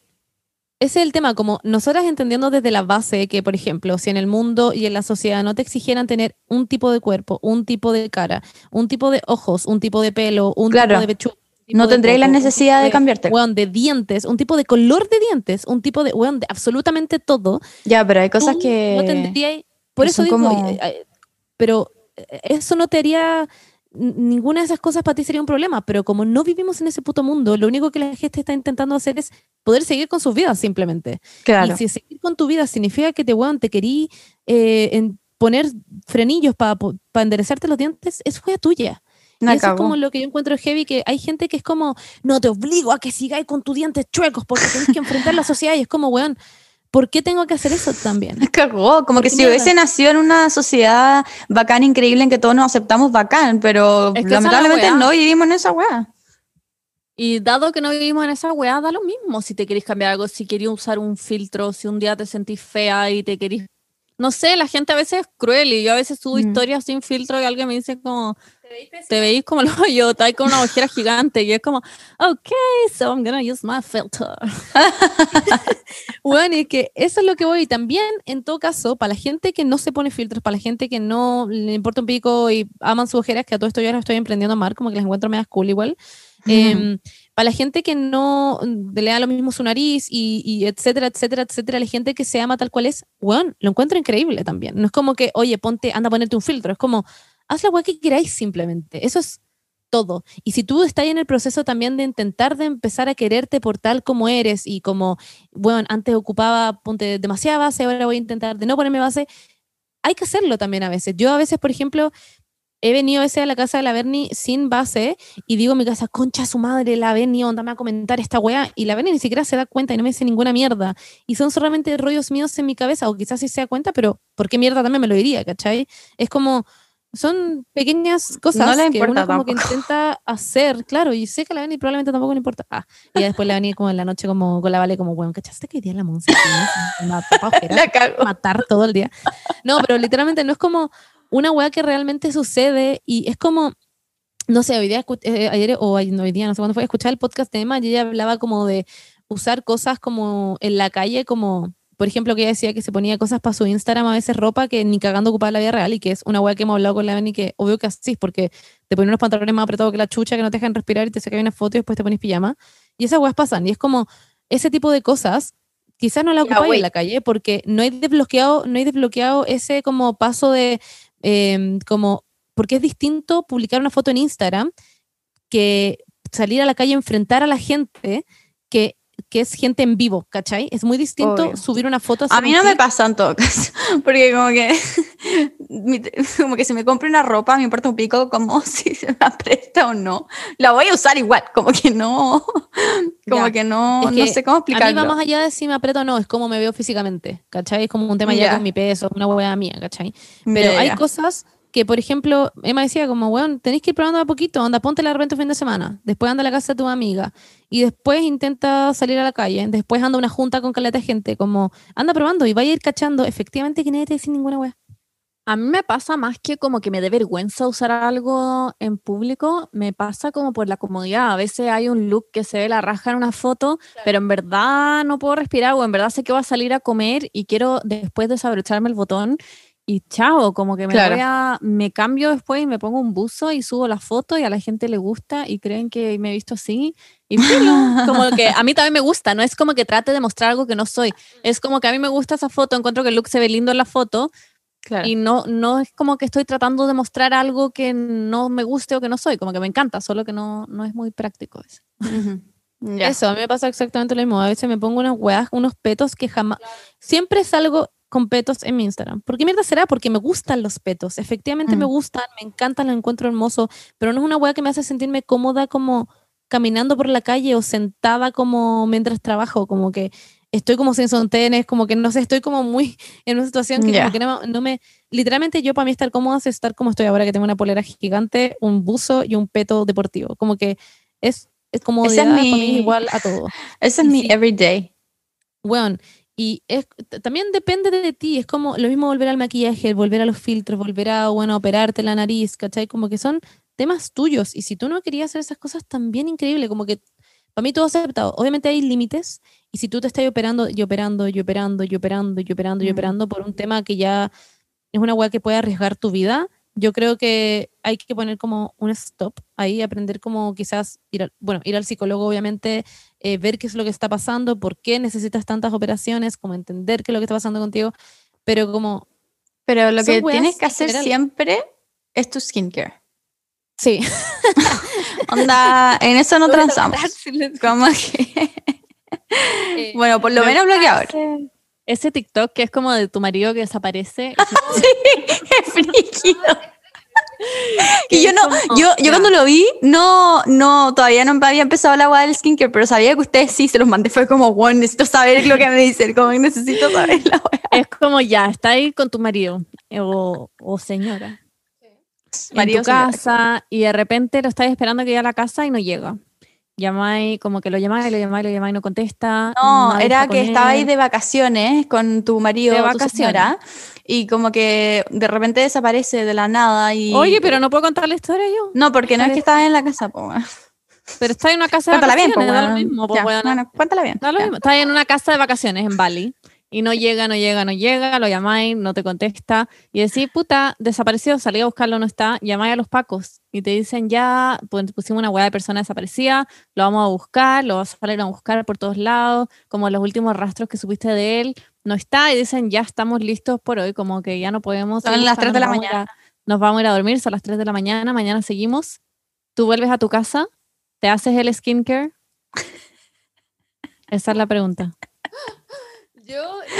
ese es el tema, como nosotras entendiendo desde la base que, por ejemplo, si en el mundo y en la sociedad no te exigieran tener un tipo de cuerpo, un tipo de cara, un tipo de ojos, un tipo de pelo, un Claro. tipo de pechuga, no de tendréis la necesidad tipo de cambiarte. weón, de dientes, un tipo de color de dientes, un tipo de, weón, de absolutamente todo, Ya, pero hay cosas tú que... no tendrías, por que eso digo, como- eh, eh, pero eso no te haría, ninguna de esas cosas para ti sería un problema, pero como no vivimos en ese puto mundo, lo único que la gente está intentando hacer es poder seguir con sus vidas simplemente. Claro. Y si seguir con tu vida significa que te, weón, te querí eh, en poner frenillos para enderezarte los dientes, es wea tuya. Y eso es como lo que yo encuentro heavy, que hay gente que es como, no te obligo a que sigáis con tus dientes chuecos porque tienes que enfrentar la sociedad y es como, weón, ¿por qué tengo que hacer eso también? Cagó, como que si mierda? hubiese nacido en una sociedad bacán, increíble, en que todos nos aceptamos bacán, pero Es que esa es la lamentablemente no vivimos en esa weá. Y dado que no vivimos en esa weá, da lo mismo si te querés cambiar algo, si querías usar un filtro, si un día te sentís fea y te querís No sé, la gente a veces es cruel y yo a veces subo Mm. historias sin filtro y alguien me dice como, te veis como lo yo, está ahí con una ojera gigante y es como, ok, so I'm gonna use my filter. Bueno, y que eso es lo que voy. Y también, en todo caso, para la gente que no se pone filtros, para la gente que no le importa un pico y aman sus ojeras, que a todo esto yo ahora estoy emprendiendo a amar, como que las encuentro medias cool igual. Em, para la gente que no mm, le da lo mismo su nariz y, y etcétera, etcétera, etcétera, la gente que se ama tal cual es, bueno, lo encuentro increíble también. No es como que, oye, ponte, anda a ponerte un filtro. Es como, haz la weá que queráis simplemente. Eso es todo. Y si tú estás en el proceso también de intentar de empezar a quererte por tal como eres y como, bueno, antes ocupaba, ponte demasiada base, ahora voy a intentar de no ponerme base, hay que hacerlo también a veces. Yo a veces, por ejemplo, he venido a a la casa de la Berni sin base y digo en mi casa, concha su madre, la Berni, onda, me va a comentar esta weá. Y la Berni ni siquiera se da cuenta y no me dice ninguna mierda. Y son solamente rollos míos en mi cabeza, o quizás sí se da cuenta, pero ¿por qué mierda también me lo diría, cachai? Es como, son pequeñas cosas No le que uno como que intenta hacer, claro, y sé que la Berni probablemente tampoco le importa. Ah, y ya después la Berni como en la noche como con la Vale como, bueno, ¿cachaste que hoy día la Monza matar todo el día. No, pero literalmente no es como una weá que realmente sucede y es como, no sé, hoy día, escu- eh, ayer o no, hoy día, no sé cuándo fue, escuchar el podcast de Emma y ella hablaba como de usar cosas como en la calle, como, por ejemplo, que ella decía que se ponía cosas para su Instagram, a veces ropa que ni cagando ocupaba la vida real y que es una weá que hemos hablado con la Beni que obvio que así, porque te ponen unos pantalones más apretados que la chucha que no te dejan respirar y te sacas una foto y después te pones pijama. Y esas weas pasan y es como ese tipo de cosas quizás no la ocupáis en wait. la calle porque no hay desbloqueado, no hay desbloqueado ese como paso de em, como porque es distinto publicar una foto en Instagram que salir a la calle enfrentar a la gente que, que es gente en vivo, ¿cachai? Es muy distinto Obvio. subir una foto. A mí no me pasa en todo caso, porque como que, como que si me compro una ropa, me importa un pico como si se me aprieta o no. La voy a usar igual, como que no, como Ya. que no, Es no que sé cómo A mí explicarlo. va más allá de si me aprieto o no, es como me veo físicamente, ¿cachai? Es como un tema ya Ya. con mi peso, una hueá mía, ¿cachai? Pero Ya, hay cosas que, por ejemplo, Emma decía como, weón, tenéis que ir probando a poquito, anda, ponte de repente un fin de semana, después anda a la casa de tu amiga, y después intenta salir a la calle, después anda a una junta con caleta de gente, como, anda probando y vaya a ir cachando, efectivamente que nadie te dice ninguna weá. A mí me pasa más que como que me dé vergüenza usar algo en público, me pasa como por la comodidad. A veces hay un look que se ve la raja en una foto, pero en verdad no puedo respirar o en verdad sé que voy a salir a comer y quiero después desabrocharme el botón y chao, como que me Claro. voy a, me cambio después y me pongo un buzo y subo la foto y a la gente le gusta y creen que me he visto así y como que a mí también me gusta, no es como que trate de mostrar algo que no soy, es como que a mí me gusta esa foto, encuentro que el look se ve lindo en la foto Claro. y no, no es como que estoy tratando de mostrar algo que no me guste o que no soy, como que me encanta, solo que no, no es muy práctico eso. Ujú. Ya. Eso, a mí me pasa exactamente lo mismo. A veces me pongo unas weas, unos petos que jamás. Siempre salgo con petos en mi Instagram. ¿Por qué mierda será? Porque me gustan los petos. Efectivamente me Mm. gustan, me encantan, los encuentro hermoso, pero no es una wea que me hace sentirme cómoda como caminando por la calle o sentada como mientras trabajo, como que estoy como sin sontenes, como que no sé, estoy como muy en una situación que, como no, no me... Literalmente yo para mí estar cómoda es estar como estoy ahora, que tengo una polera gigante, un buzo y un peto deportivo. Como que es, es comodidad para mí mi- es igual a todo. Ese es y mi sí. everyday. Bueno, y es, también depende de ti, es como lo mismo volver al maquillaje, volver a los filtros, volver a, bueno, operarte la nariz, ¿cachai? Como que son temas tuyos, y si tú no querías hacer esas cosas, también increíble, como que para mí todo aceptado. Obviamente hay límites, y si tú te estás operando y operando y operando y operando y operando y Mm. operando por un tema que ya es una weá que puede arriesgar tu vida, yo creo que hay que poner como un stop ahí, aprender como quizás ir al, bueno, ir al psicólogo, obviamente, eh, ver qué es lo que está pasando, por qué necesitas tantas operaciones, como entender qué es lo que está pasando contigo, pero como, Pero lo que tienes que hacer general. siempre es tu skincare. sí. Onda, en eso no transamos. Como que, Eh, bueno, por lo Me menos bloqueador. Ese, ese TikTok que es como de tu marido que desaparece. Es frígido. Y yo no, yo, yo cuando lo vi, no, no, todavía no había empezado la agua del skincare, pero sabía que ustedes sí se los mandé. Fue como, bueno, necesito saber lo que me dicen, como necesito saber la wea. Es como ya, está ahí con tu marido eh, o, o señora. en Marido, tu señora. casa y de repente lo estás esperando que llegue a la casa y no llega. Llamáis, como que lo llamáis, lo llamáis, lo llamáis y no contesta. No, era que estaba ahí de vacaciones con tu marido De tu vacaciones. señora, y como que de repente desaparece de la nada y... Oye, pero no puedo contar la historia yo. No, porque no es que estaba en la casa, po. Pero está en una casa de Cuéntala bien, po, vacaciones, da lo mismo, po, Ya, weona. bueno, cuéntala bien. Da lo ya. mismo. Está en una casa de vacaciones en Bali y no llega, no llega, no llega, lo llamáis, no te contesta y decís, puta, desapareció, salí a buscarlo, no está, llamáis a los pacos y te dicen, ya, pues, pusimos una hueá de persona desaparecida, lo vamos a buscar, lo vas a salir a buscar por todos lados, como los últimos rastros que supiste de él, no está y dicen, ya estamos listos por hoy, como que ya no podemos. Son las 3 de la a mañana. nos vamos a ir a dormir, son las 3 de la mañana, mañana seguimos, tú vuelves a tu casa, te haces el skincare. Esa es la pregunta.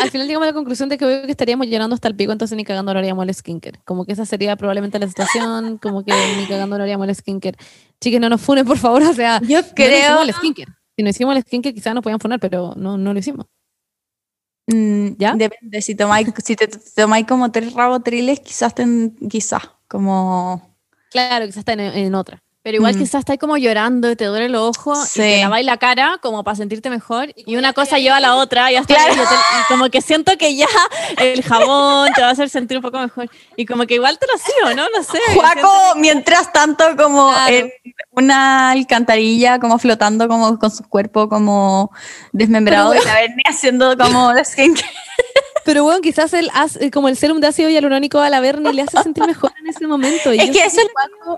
Al final llegamos a la conclusión de que obvio que estaríamos llenando hasta el pico, entonces ni cagando no haríamos el skincare. Como que esa sería probablemente la situación, como que ni cagando no haríamos el skincare. Chiques, no nos funen, por favor, o sea, Yo no creo... hicimos el skincare. Si no hicimos el skincare, quizás nos podían funar, pero no, no lo hicimos. Mm, ¿Ya? Depende, si tomáis, si te tomáis como tres rabotriles, quizás, ten- quizás, como... Claro, quizás está en, en otra. Pero igual Mm. quizás estás como llorando y te duele el ojo y Sí. te laváis la cara como para sentirte mejor y una cosa lleva a la otra y, hasta Claro. y, te- y como que siento que ya el jabón te va a hacer sentir un poco mejor y como que igual te lo sigo, ¿no? No sé. Juaco, mientras tanto, como Claro. en una alcantarilla, como flotando como con su cuerpo como desmembrado y la haciendo como la skincare. Pero bueno, quizás el, eh, como el serum de ácido hialurónico a la Berni le hace sentir mejor en ese momento. Y Es yo que eso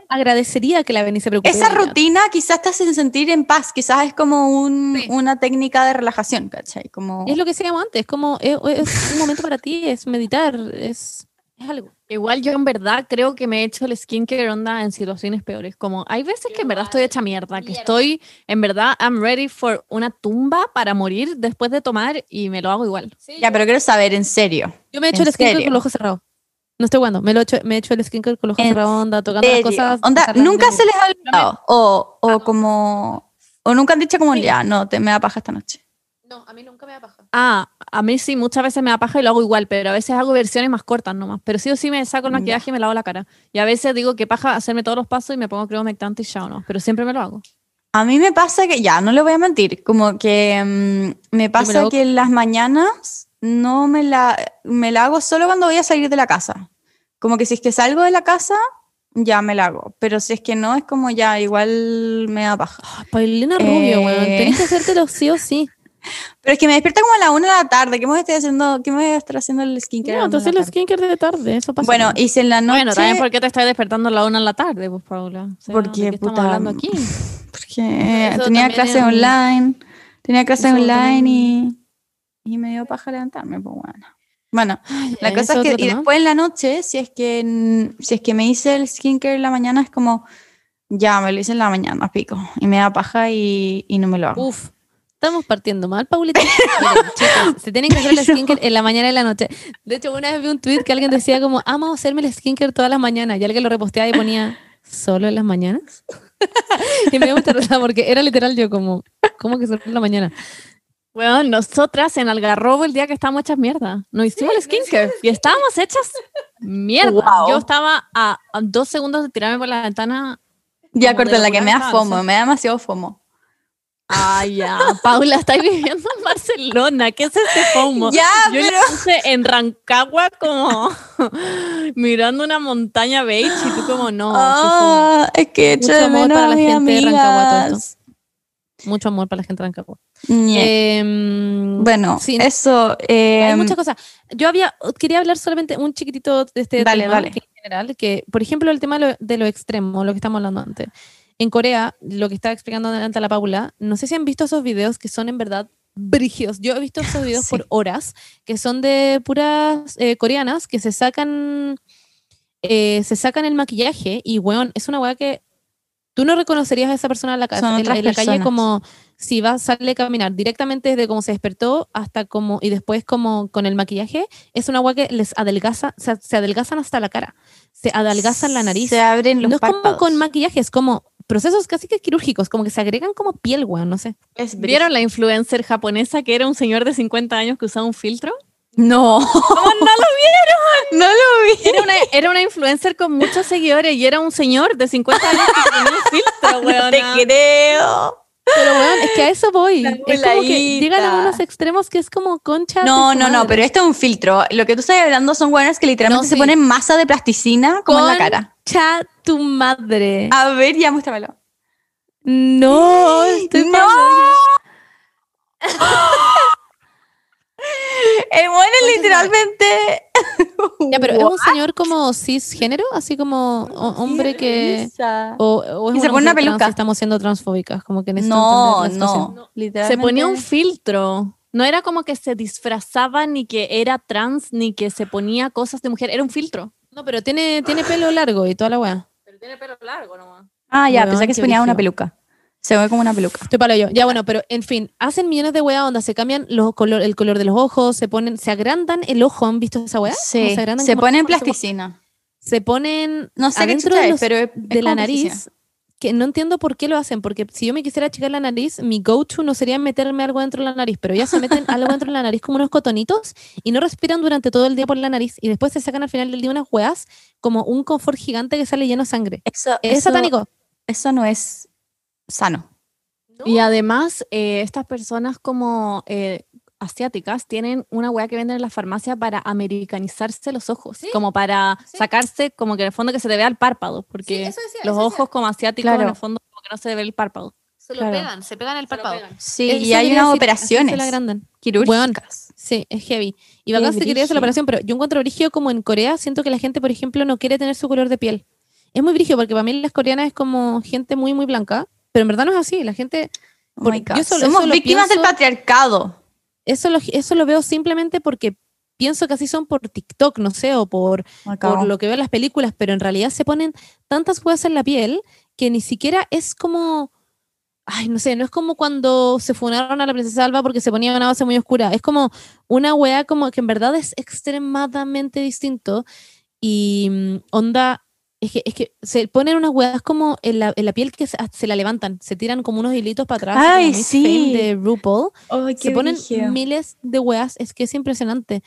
agradecería que la Berni se preocupe. Esa rutina quizás te hace sentir en paz, quizás es como un- Sí. una técnica de relajación, ¿cachai? Como... Es lo que decíamos antes, como es, es un momento para ti, es meditar, es, es algo. Igual yo en verdad creo que me he hecho el skincare onda en situaciones peores. Como hay veces que en verdad estoy hecha mierda, que estoy en verdad I'm ready for una tumba para morir después de tomar y me lo hago igual. Ya, pero quiero saber, en serio. Yo me he hecho ¿En el skincare serio? con los ojos cerrados. No estoy jugando, me lo he hecho, me he hecho el skincare con los ojos ¿En cerrados, onda, tocando las serio? cosas. Onda, nunca se les ha olvidado. O, o como... O nunca han dicho como, ya, no, te me da paja esta noche. No, a mí nunca me da paja. Ah, a mí sí, muchas veces me da paja y lo hago igual, pero a veces hago versiones más cortas nomás. Pero sí o sí me saco el Ya. maquillaje y me lavo la cara. Y a veces digo que paja hacerme todos los pasos y me pongo creo humectante y chao, no. Pero siempre me lo hago. A mí me pasa que, ya, no le voy a mentir, como que mm, me pasa que en las mañanas no me la, me la hago solo cuando voy a salir de la casa. Como que si es que salgo de la casa, ya me la hago. Pero si es que no, es como ya, igual me da paja. Ah, Paulina Rubio, Eh. weón, tenés que hacértelo sí o sí. Pero es que me despierta como a la una de la tarde. ¿Qué me estoy haciendo? ¿Qué me voy a estar haciendo el skincare? No, la entonces de la el skincare de tarde, eso pasa. Bueno, y si en la noche... Bueno, también porque te estás despertando a la una en la tarde, pues Paula. O sea, Porque, ¿de qué estamos puta, hablando aquí? porque Eso tenía clases un- online, tenía clases online también- y, y me dio paja levantarme, pues bueno. Bueno, la ¿ese cosa es que y después en la noche, si es que si es que me hice el skincare en la mañana, es como ya me lo hice en la mañana, pico, y me da paja y, y no me lo hago. Uf, estamos partiendo mal, Paulita. Miren, chicos, se tienen que hacer el skincare en la mañana y en la noche. De hecho, una vez vi un tweet que alguien decía como, amo hacerme el skincare todas las mañanas. Y alguien lo reposteaba y ponía, ¿solo en las mañanas? y me dio mucha risa porque era literal yo como, ¿cómo que solo en la mañana? Bueno, nosotras en Algarrobo el día que estábamos hechas mierda, nos hicimos el skincare y estábamos hechas mierda. Wow. Yo estaba a, a dos segundos de tirarme por la ventana. ya de la que me da fomo, me da demasiado fomo. Ay, ya. Paula, estáis viviendo en Barcelona. ¿Qué es este FOMO? Ya, Yo pero la puse en Rancagua como mirando una montaña beige y tú como no. ah, es que Mucho amor menos para la gente de Rancagua, todo esto. amigas. Mucho amor para la gente de Rancagua. Em, bueno, sí, eso. Hay em, muchas cosas. Yo había, quería hablar solamente un chiquitito de este Dale, tema dale. que en general, que por ejemplo el tema de lo, de lo extremo, lo que estamos hablando antes. En Corea, lo que estaba explicando delante a la Paula, no sé si han visto esos videos que son en verdad brígidos. Yo he visto esos videos Sí. por horas, que son de puras eh, coreanas que se sacan, eh, se sacan el maquillaje y, weón, es una weá que tú no reconocerías a esa persona en la, casa, en, la- otras en la calle como si va, sale a caminar directamente desde cómo se despertó hasta como, y después como con el maquillaje, es una agua que les adelgaza, se, se adelgazan hasta la cara, se adelgazan la nariz. Se abren los no es como con maquillaje, es como procesos casi que quirúrgicos, como que se agregan como piel, weón, no sé. Es ¿Vieron la influencer japonesa que era un señor de 50 años que usaba un filtro? No. ¿Cómo no lo vieron? No lo vi. Era una, era una influencer con muchos seguidores y era un señor de 50 años que tenía un filtro, No te creo. Pero bueno, es que a eso voy. Es como que llegan a unos extremos que es como concha. No, no, no, pero esto es un filtro. Lo que tú estás hablando son buenas que literalmente No, se ponen masa de plasticina como en la cara. Concha tu madre. A ver, ya muéstramelo. No, estoy ¡No! El bueno es literalmente. Ya, pero es un señor como cisgénero, así como ho- hombre que. O, o es Y se pone una trans peluca. estamos siendo transfóbicas, como que No, no. Se Literalmente. ponía un filtro. No era como que se disfrazaba ni que era trans ni que se ponía cosas de mujer. Era un filtro. No, pero tiene, tiene pelo largo y toda la weá. Pero tiene pelo largo nomás. Ah, ya, pensé que se ponía una peluca. Se ve como una peluca. Estoy palo yo. Ya bueno, pero en fin, hacen millones de weá onda, se cambian los color, el color de los ojos, se ponen, se agrandan el ojo, ¿han visto esa weá? Sí, se, agrandan como- pone en como- plasticina. Se ponen No sé qué adentro de, es, pero es- de la nariz, plasticina. que no entiendo por qué lo hacen, porque si yo me quisiera achicar la nariz, mi go-to no sería meterme algo dentro de la nariz, pero ya se meten algo dentro de la nariz como unos cotonitos y no respiran durante todo el día por la nariz y después se sacan al final del día unas weas como un confort gigante que sale lleno de sangre. Eso, Es eso- satánico. Eso no es sano. Y además, eh, estas personas como eh, asiáticas tienen una weá que venden en la farmacia para americanizarse los ojos. Sí, Como para sí. sacarse, como que en el fondo que se te vea el párpado. Porque los ojos como asiáticos en el fondo como que no se te ve el párpado. Se lo Claro. pegan, se pegan el pegan. Sí, Eso y hay unas decir, operaciones la agrandan. quirúrgicas. Sí, es heavy. Y bacán se quería hacer la operación, pero yo encuentro brígido como en Corea, siento que la gente, por ejemplo, no quiere tener su color de piel. Es muy brígido porque para mí las coreanas es como gente muy, muy blanca, pero en verdad no es así. La gente, Oh yo solo- Somos víctimas del patriarcado. eso lo, eso lo veo simplemente porque pienso que así son por TikTok, no sé, o por, por lo que veo en las películas, pero en realidad se ponen tantas huevas en la piel que ni siquiera es como, ay, no sé, no es como cuando se funaron a la princesa Alba porque se ponía una base muy oscura, es como una wea como que en verdad es extremadamente distinto y mm, onda, es que, es que se ponen unas weas como en la, en la piel que se, se la levantan, se tiran como unos hilitos para atrás, Ay, sí. De RuPaul, Ay, se ponen miles de weas, es que es impresionante.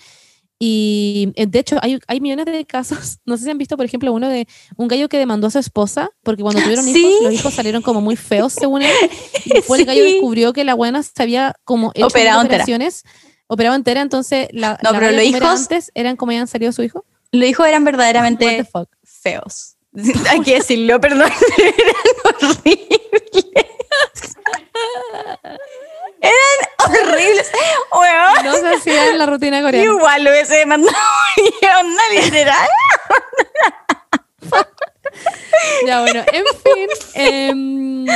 Y eh, de hecho, hay, hay millones de casos. No sé si han visto, por ejemplo, uno de un gallo que demandó a su esposa porque cuando tuvieron Sí. hijos, los hijos salieron como muy feos, según él. Y después el gallo Sí. descubrió que la buena se había como hecho Operado mil entera. operaciones, operado entera. Entonces, la, No, la pero los hijos- antes eran como habían salido su hijo. Los hijos eran What the verdaderamente fuck. Feos. Hay que decirlo, perdón. eran horribles. eran horribles. Weón. No se hacía en la rutina coreana. igual lo hubiese mandado onda literal. Ya, bueno, en fin. em, los-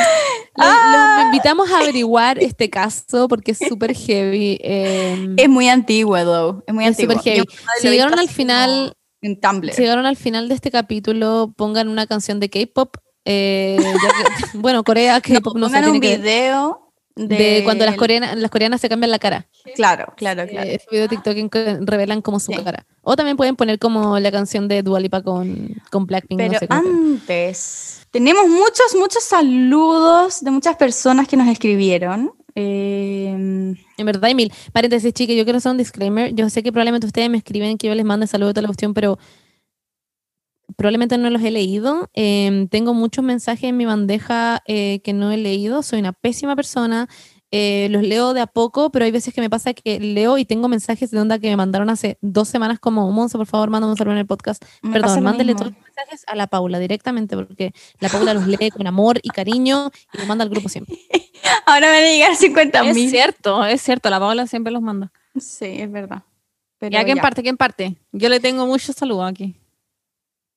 Ah. los invitamos a averiguar este caso porque es súper heavy. em, Es muy antiguo, though. Es muy Es antiguo. súper heavy. Si llegaron al final, En Tumblr. si llegaron al final de este capítulo, pongan una canción de K-pop. eh, bueno, Corea, no, K-pop no, sé, pongan un que video de, de cuando las coreanas, las coreanas se cambian la cara. Claro, claro, claro. Eh, ese video de TikTok en que revelan como su Sí. cara. O también pueden poner como la canción de Dua Lipa con, con Blackpink. Pero no sé antes, tenemos muchos, muchos saludos de muchas personas que nos escribieron. Eh, En verdad, Emil, paréntesis, chique, yo quiero hacer un disclaimer. Yo sé que probablemente ustedes me escriben que yo les mande saludos a toda la cuestión, pero probablemente no los he leído. Em, tengo muchos mensajes en mi bandeja eh, que no he leído. Soy una pésima persona. Eh, los leo de a poco, pero hay veces que me pasa que leo y tengo mensajes de onda que me mandaron hace dos semanas como, Monza, por favor, mándame un saludo en el podcast. me Perdón, mándele todos los mensajes a la Paula directamente, porque la Paula los lee con amor y cariño y los manda al grupo siempre. Ahora van a llegar 50 Es mil. cierto, es cierto. La Paola siempre los manda. Sí, es verdad. Pero ¿Ya quién ya. parte? ¿Quién parte? Yo le tengo muchos saludos aquí.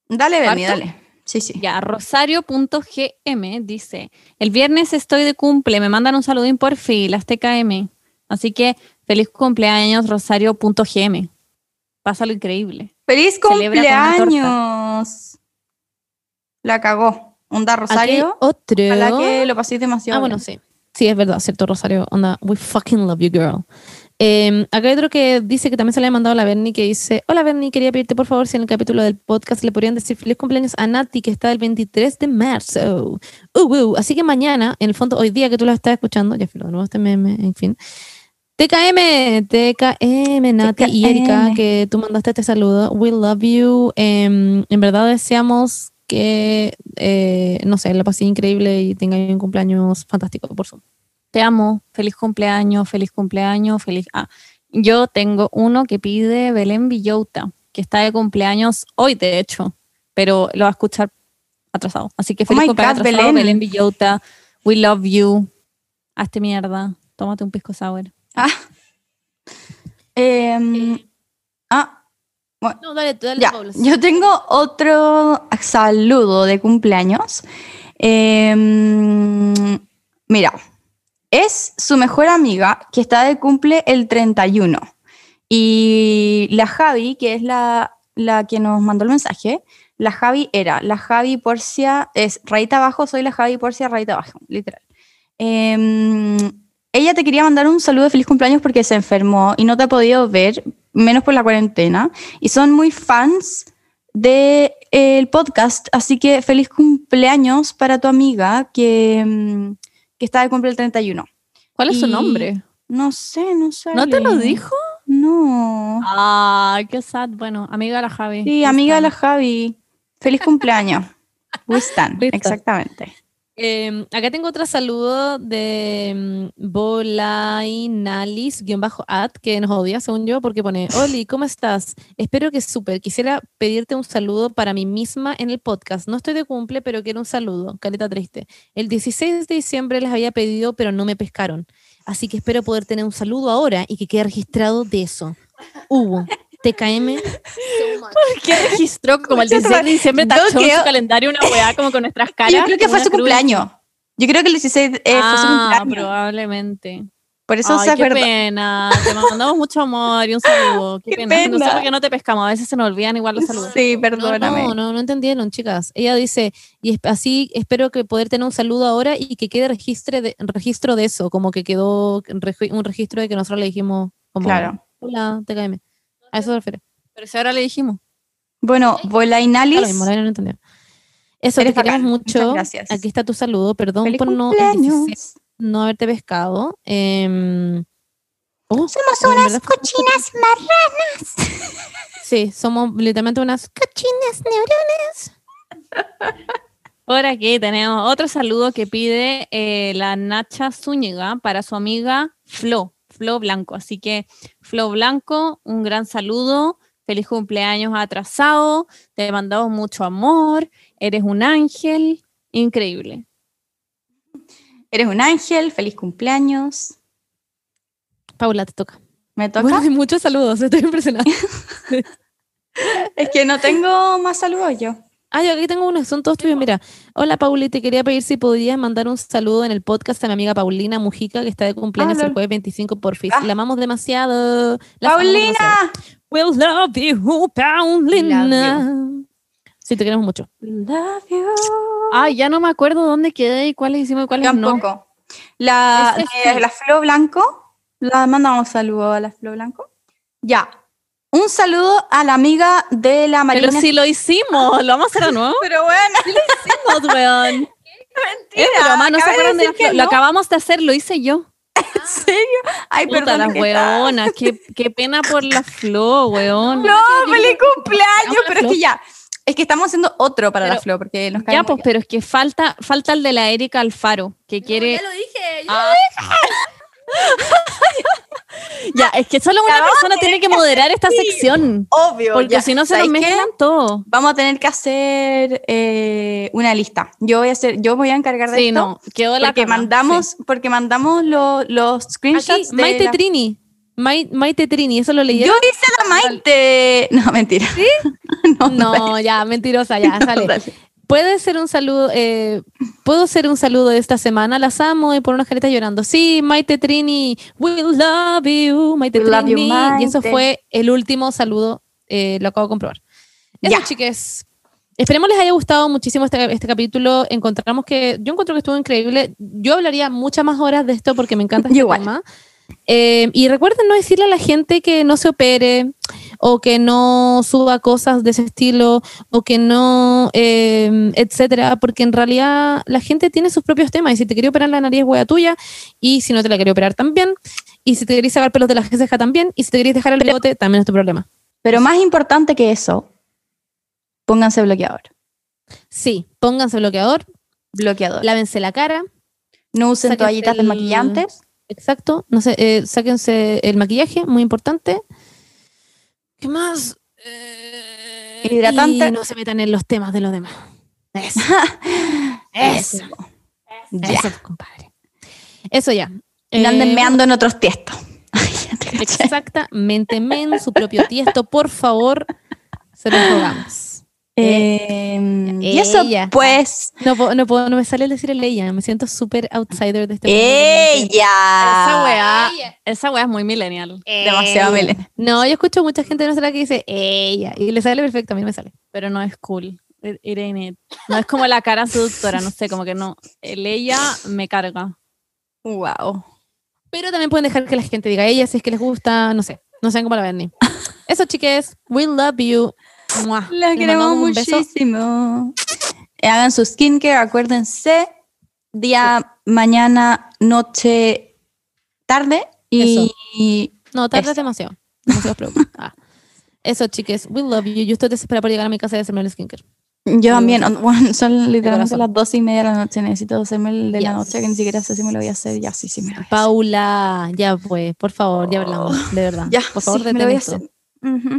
Dale, ¿Parto? dale. Sí, sí. Ya, rosario.gm dice, el viernes estoy de cumple, me mandan un saludín por fin, las TKM. Así que feliz cumpleaños rosario.gm. Pásalo increíble. ¡Feliz cumpleaños! La cagó. Onda Aquí Rosario. otro. Ojalá que lo paséis demasiado. Ah, bueno, sí. Sí, es verdad, cierto, Rosario. Onda, we fucking love you, girl. Eh, acá hay otro que dice que también se le ha mandado a la Bernie que dice: Hola Bernie, quería pedirte por favor si en el capítulo del podcast le podrían decir feliz cumpleaños a Nati, que está el 23 de marzo. Uh, uh. Así que mañana, en el fondo, hoy día que tú lo estás escuchando, ya filo, de nuevo este meme, en fin. TKM, TKM, Nati y Erika, que tú mandaste este saludo. We love you. Em, en verdad deseamos que, eh, no sé, la paséis increíble y tengáis un cumpleaños fantástico por Zoom. te amo, feliz cumpleaños, feliz cumpleaños, feliz... Ah, yo tengo uno que pide Belén Villota, que está de cumpleaños hoy, de hecho, pero lo va a escuchar atrasado. Así que Oh feliz cumpleaños God, atrasado, Belén. Belén. Villota, we love you, hazte mierda, tómate un pisco sour. Ah. Ah, No, dale, dale, Ya, Paula. yo tengo otro saludo de cumpleaños. Em, mira, es su mejor amiga que está de cumple el 31. Y la Javi, que es la, la que nos mandó el mensaje, la Javi era, la Javi Porcia, es rayita abajo, soy la Javi Porcia, rayita abajo, literal. Em, ella te quería mandar un saludo de feliz cumpleaños porque se enfermó y no te ha podido ver, menos por la cuarentena. Y son muy fans del podcast, así que feliz cumpleaños para tu amiga que, mm, que está de cumple el 31. ¿Cuál es su nombre? No sé, no sé. ¿No te lo dijo? No. Ah, qué sad. Bueno, amiga de la Javi. Sí, amiga de la Javi. Feliz cumpleaños. Wistan, exactamente. Eh, acá tengo otro saludo de mm, Bolainalis-ad, que nos odia, según yo, porque pone, Oli, ¿cómo estás? Espero que súper. Quisiera pedirte un saludo para mí misma en el podcast. No estoy de cumple, pero quiero un saludo. Caleta triste. El 16 de diciembre les había pedido, pero no me pescaron. Así que espero poder tener un saludo ahora y que quede registrado de eso. Hugo, TKM. ¿Qué registró? Como el 16 de diciembre tachó en su calendario una weá como con nuestras caras. Yo creo que fue su cruz. cumpleaños. Yo creo que el 16 eh, fue su Ah, cumpleaños. probablemente. Por eso Ay, se qué pena. Te mandamos mucho amor y un saludo. Qué, Qué pena. No sé pena. por qué no te pescamos. A veces se nos olvidan igual los saludos. Sí, perdóname. no, no, no entendieron, chicas. Ella dice, y así espero que poder tener un saludo ahora y que quede registre de, registro de eso, como que quedó un registro de que nosotros le dijimos, como, Claro. hola, TKM. A eso se refiere. Pero si ahora le dijimos. Bueno, la no entendió. Eso, te queremos mucho. Gracias. Aquí está tu saludo. Perdón Feliz por no, el 16 cumpleaños. no haberte pescado. Em, oh, Somos unas cochinas marranas. Sí, somos literalmente unas Cochinas neuronas. Por aquí tenemos otro saludo que pide eh, la Nacha Zúñiga para su amiga Flo, Flo Blanco. Así que, Flo Blanco, un gran saludo. Feliz cumpleaños atrasado. Te mandamos mucho amor. Eres un ángel. Increíble. Eres un ángel, feliz cumpleaños. Paula, te toca. ¿Me toca? Bueno, muchos saludos, estoy impresionada. Es que no tengo más saludos yo. Ah, yo aquí tengo uno, son todos tuyos. Mira, hola Pauli, te quería pedir si podrías mandar un saludo en el podcast a mi amiga Paulina Mujica, que está de cumpleaños Ah, el jueves 25 por fin. Ah. La amamos demasiado. Amamos. ¡Paulina! We'll love you, Paulina. Love Sí, te queremos mucho. Love you. Ah, ya no me acuerdo dónde quedé y cuáles hicimos y cuáles no. Tampoco. La, Ese eh, la Flo Blanco. La mandamos saludo a la Flo Blanco. Ya. Un saludo a la amiga de la Marina. Pero si lo hicimos, lo vamos a hacer de nuevo. Pero bueno, Hicimos, weón. Es mentira. broma, no se de acuerdan de Flo. Lo acabamos de hacer, lo hice yo. ¿En serio? Ay, Puta, perdón. las que weonas. Qué, qué pena por la Flo, weón. No, feliz cumpleaños. Pero es que ya. Es que estamos haciendo otro para la Flo, porque nos cae Ya, pues, pero es que falta, falta el de la Erika Alfaro, que quiere. lo dije. Ah. ya, es que solo una persona tiene que moderar esta sección. Obvio. Porque si no se nos mezclan todo. Vamos a tener que hacer eh, una lista. Yo voy a hacer, yo voy a encargar de Sí, esto. no, quedó la Porque mandamos, porque mandamos lo- los Aquí, screenshots de Maite la- Trini. Mai- Maite Trini, ¿eso lo Yo leyeron? hice la Maite. No, mentira. ¿Sí? no, No, ya, mentirosa, ya, sale. Puede ser un saludo, eh, puedo ser un saludo de esta semana, las amo y por unas caritas llorando. Sí, Maite Trini, we love you, Maite We love you, Trini. Y eso Maite. fue el último saludo, eh, lo acabo de comprobar. Eso, Ya. chiques. Esperemos les haya gustado muchísimo este, este capítulo. Encontramos que, yo encuentro que estuvo increíble. Yo hablaría muchas más horas de esto porque me encanta este Yo igual. tema. Eh, y recuerden no decirle a la gente que no se opere o que no suba cosas de ese estilo o que no, eh, etcétera, porque en realidad la gente tiene sus propios temas y si te quería operar la nariz es hueá tuya y si no te la quería operar también y si te querés sacar pelos de la ceja también y si te querés dejar el bigote también es tu problema. Pero más importante que eso, pónganse bloqueador. Sí, pónganse bloqueador, Bloqueador. lávense la cara, No usen toallitas el- desmaquillantes. Exacto. No sé, eh, sáquense el maquillaje, muy importante. ¿Qué más? Eh, Hidratante. Y no se metan en los temas de los demás. Eso. Eso. Eso. Ya. Eso, compadre. Eso ya. Y no anden Eh, meando en otros tiestos. Exactamente, men su propio tiesto, por favor, se los rogamos. Eh, y eso, ella. pues. No, no, puedo- no me sale decir el ella, me siento súper outsider de este. ¡Ella! Esa weá, esa weá es muy millennial. Demasiado Ella. millennial. No, yo escucho mucha gente de nuestra que dice ella, y le sale perfecto, a mí no me sale. Pero no es cool. It, it ain't it. No es como la cara seductora, no sé, como que no. El ella me carga. Wow. Pero también pueden dejar que la gente diga ella si es que les gusta, no sé, no saben cómo la ven ni. Eso, chiques, we love you. Mua. La Les queremos muchísimo. Eh, Hagan su skincare, acuérdense. Día, mañana, noche, tarde. Y No, tarde Eso. es demasiado. Demasiado. Ah. Eso, chiques, we love you. Yo estoy desesperada por llegar a mi casa y hacerme el skincare. yo también. bueno, son literalmente las doce y media de la noche. Necesito hacerme el de la Yes. noche, que ni siquiera sé si me lo voy a hacer. Ya, sí, sí, me lo voy a hacer. Paula, ya pues, por favor, ya hablamos, de verdad. Ya, por favor, sí, me lo voy a detén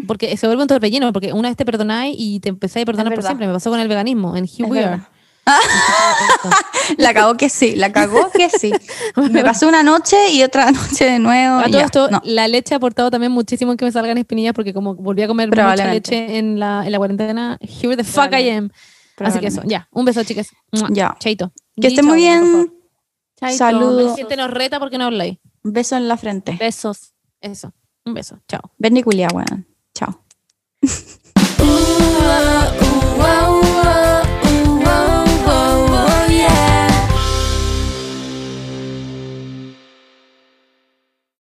Porque se vuelve un torbellino, porque una vez te perdonáis y te empezáis a perdonar por siempre. Me pasó con el veganismo, en Here We. Are. La cagó que sí, la cagó que sí. Me pasó una noche y otra noche de nuevo. A todo ya. esto, No. la leche ha aportado también muchísimo en que me salgan espinillas porque como volví a comer mucha leche en la, en la cuarentena, here the fuck I am. Así que eso, ya, un beso, chicas. Ya. Chaito. Que estén muy bien. Chaito. Saludos. La gente nos reta porque no habláis. Beso en la frente. Besos. Eso. Un beso. Chao. Ven y culia, weón. Chao. Ah.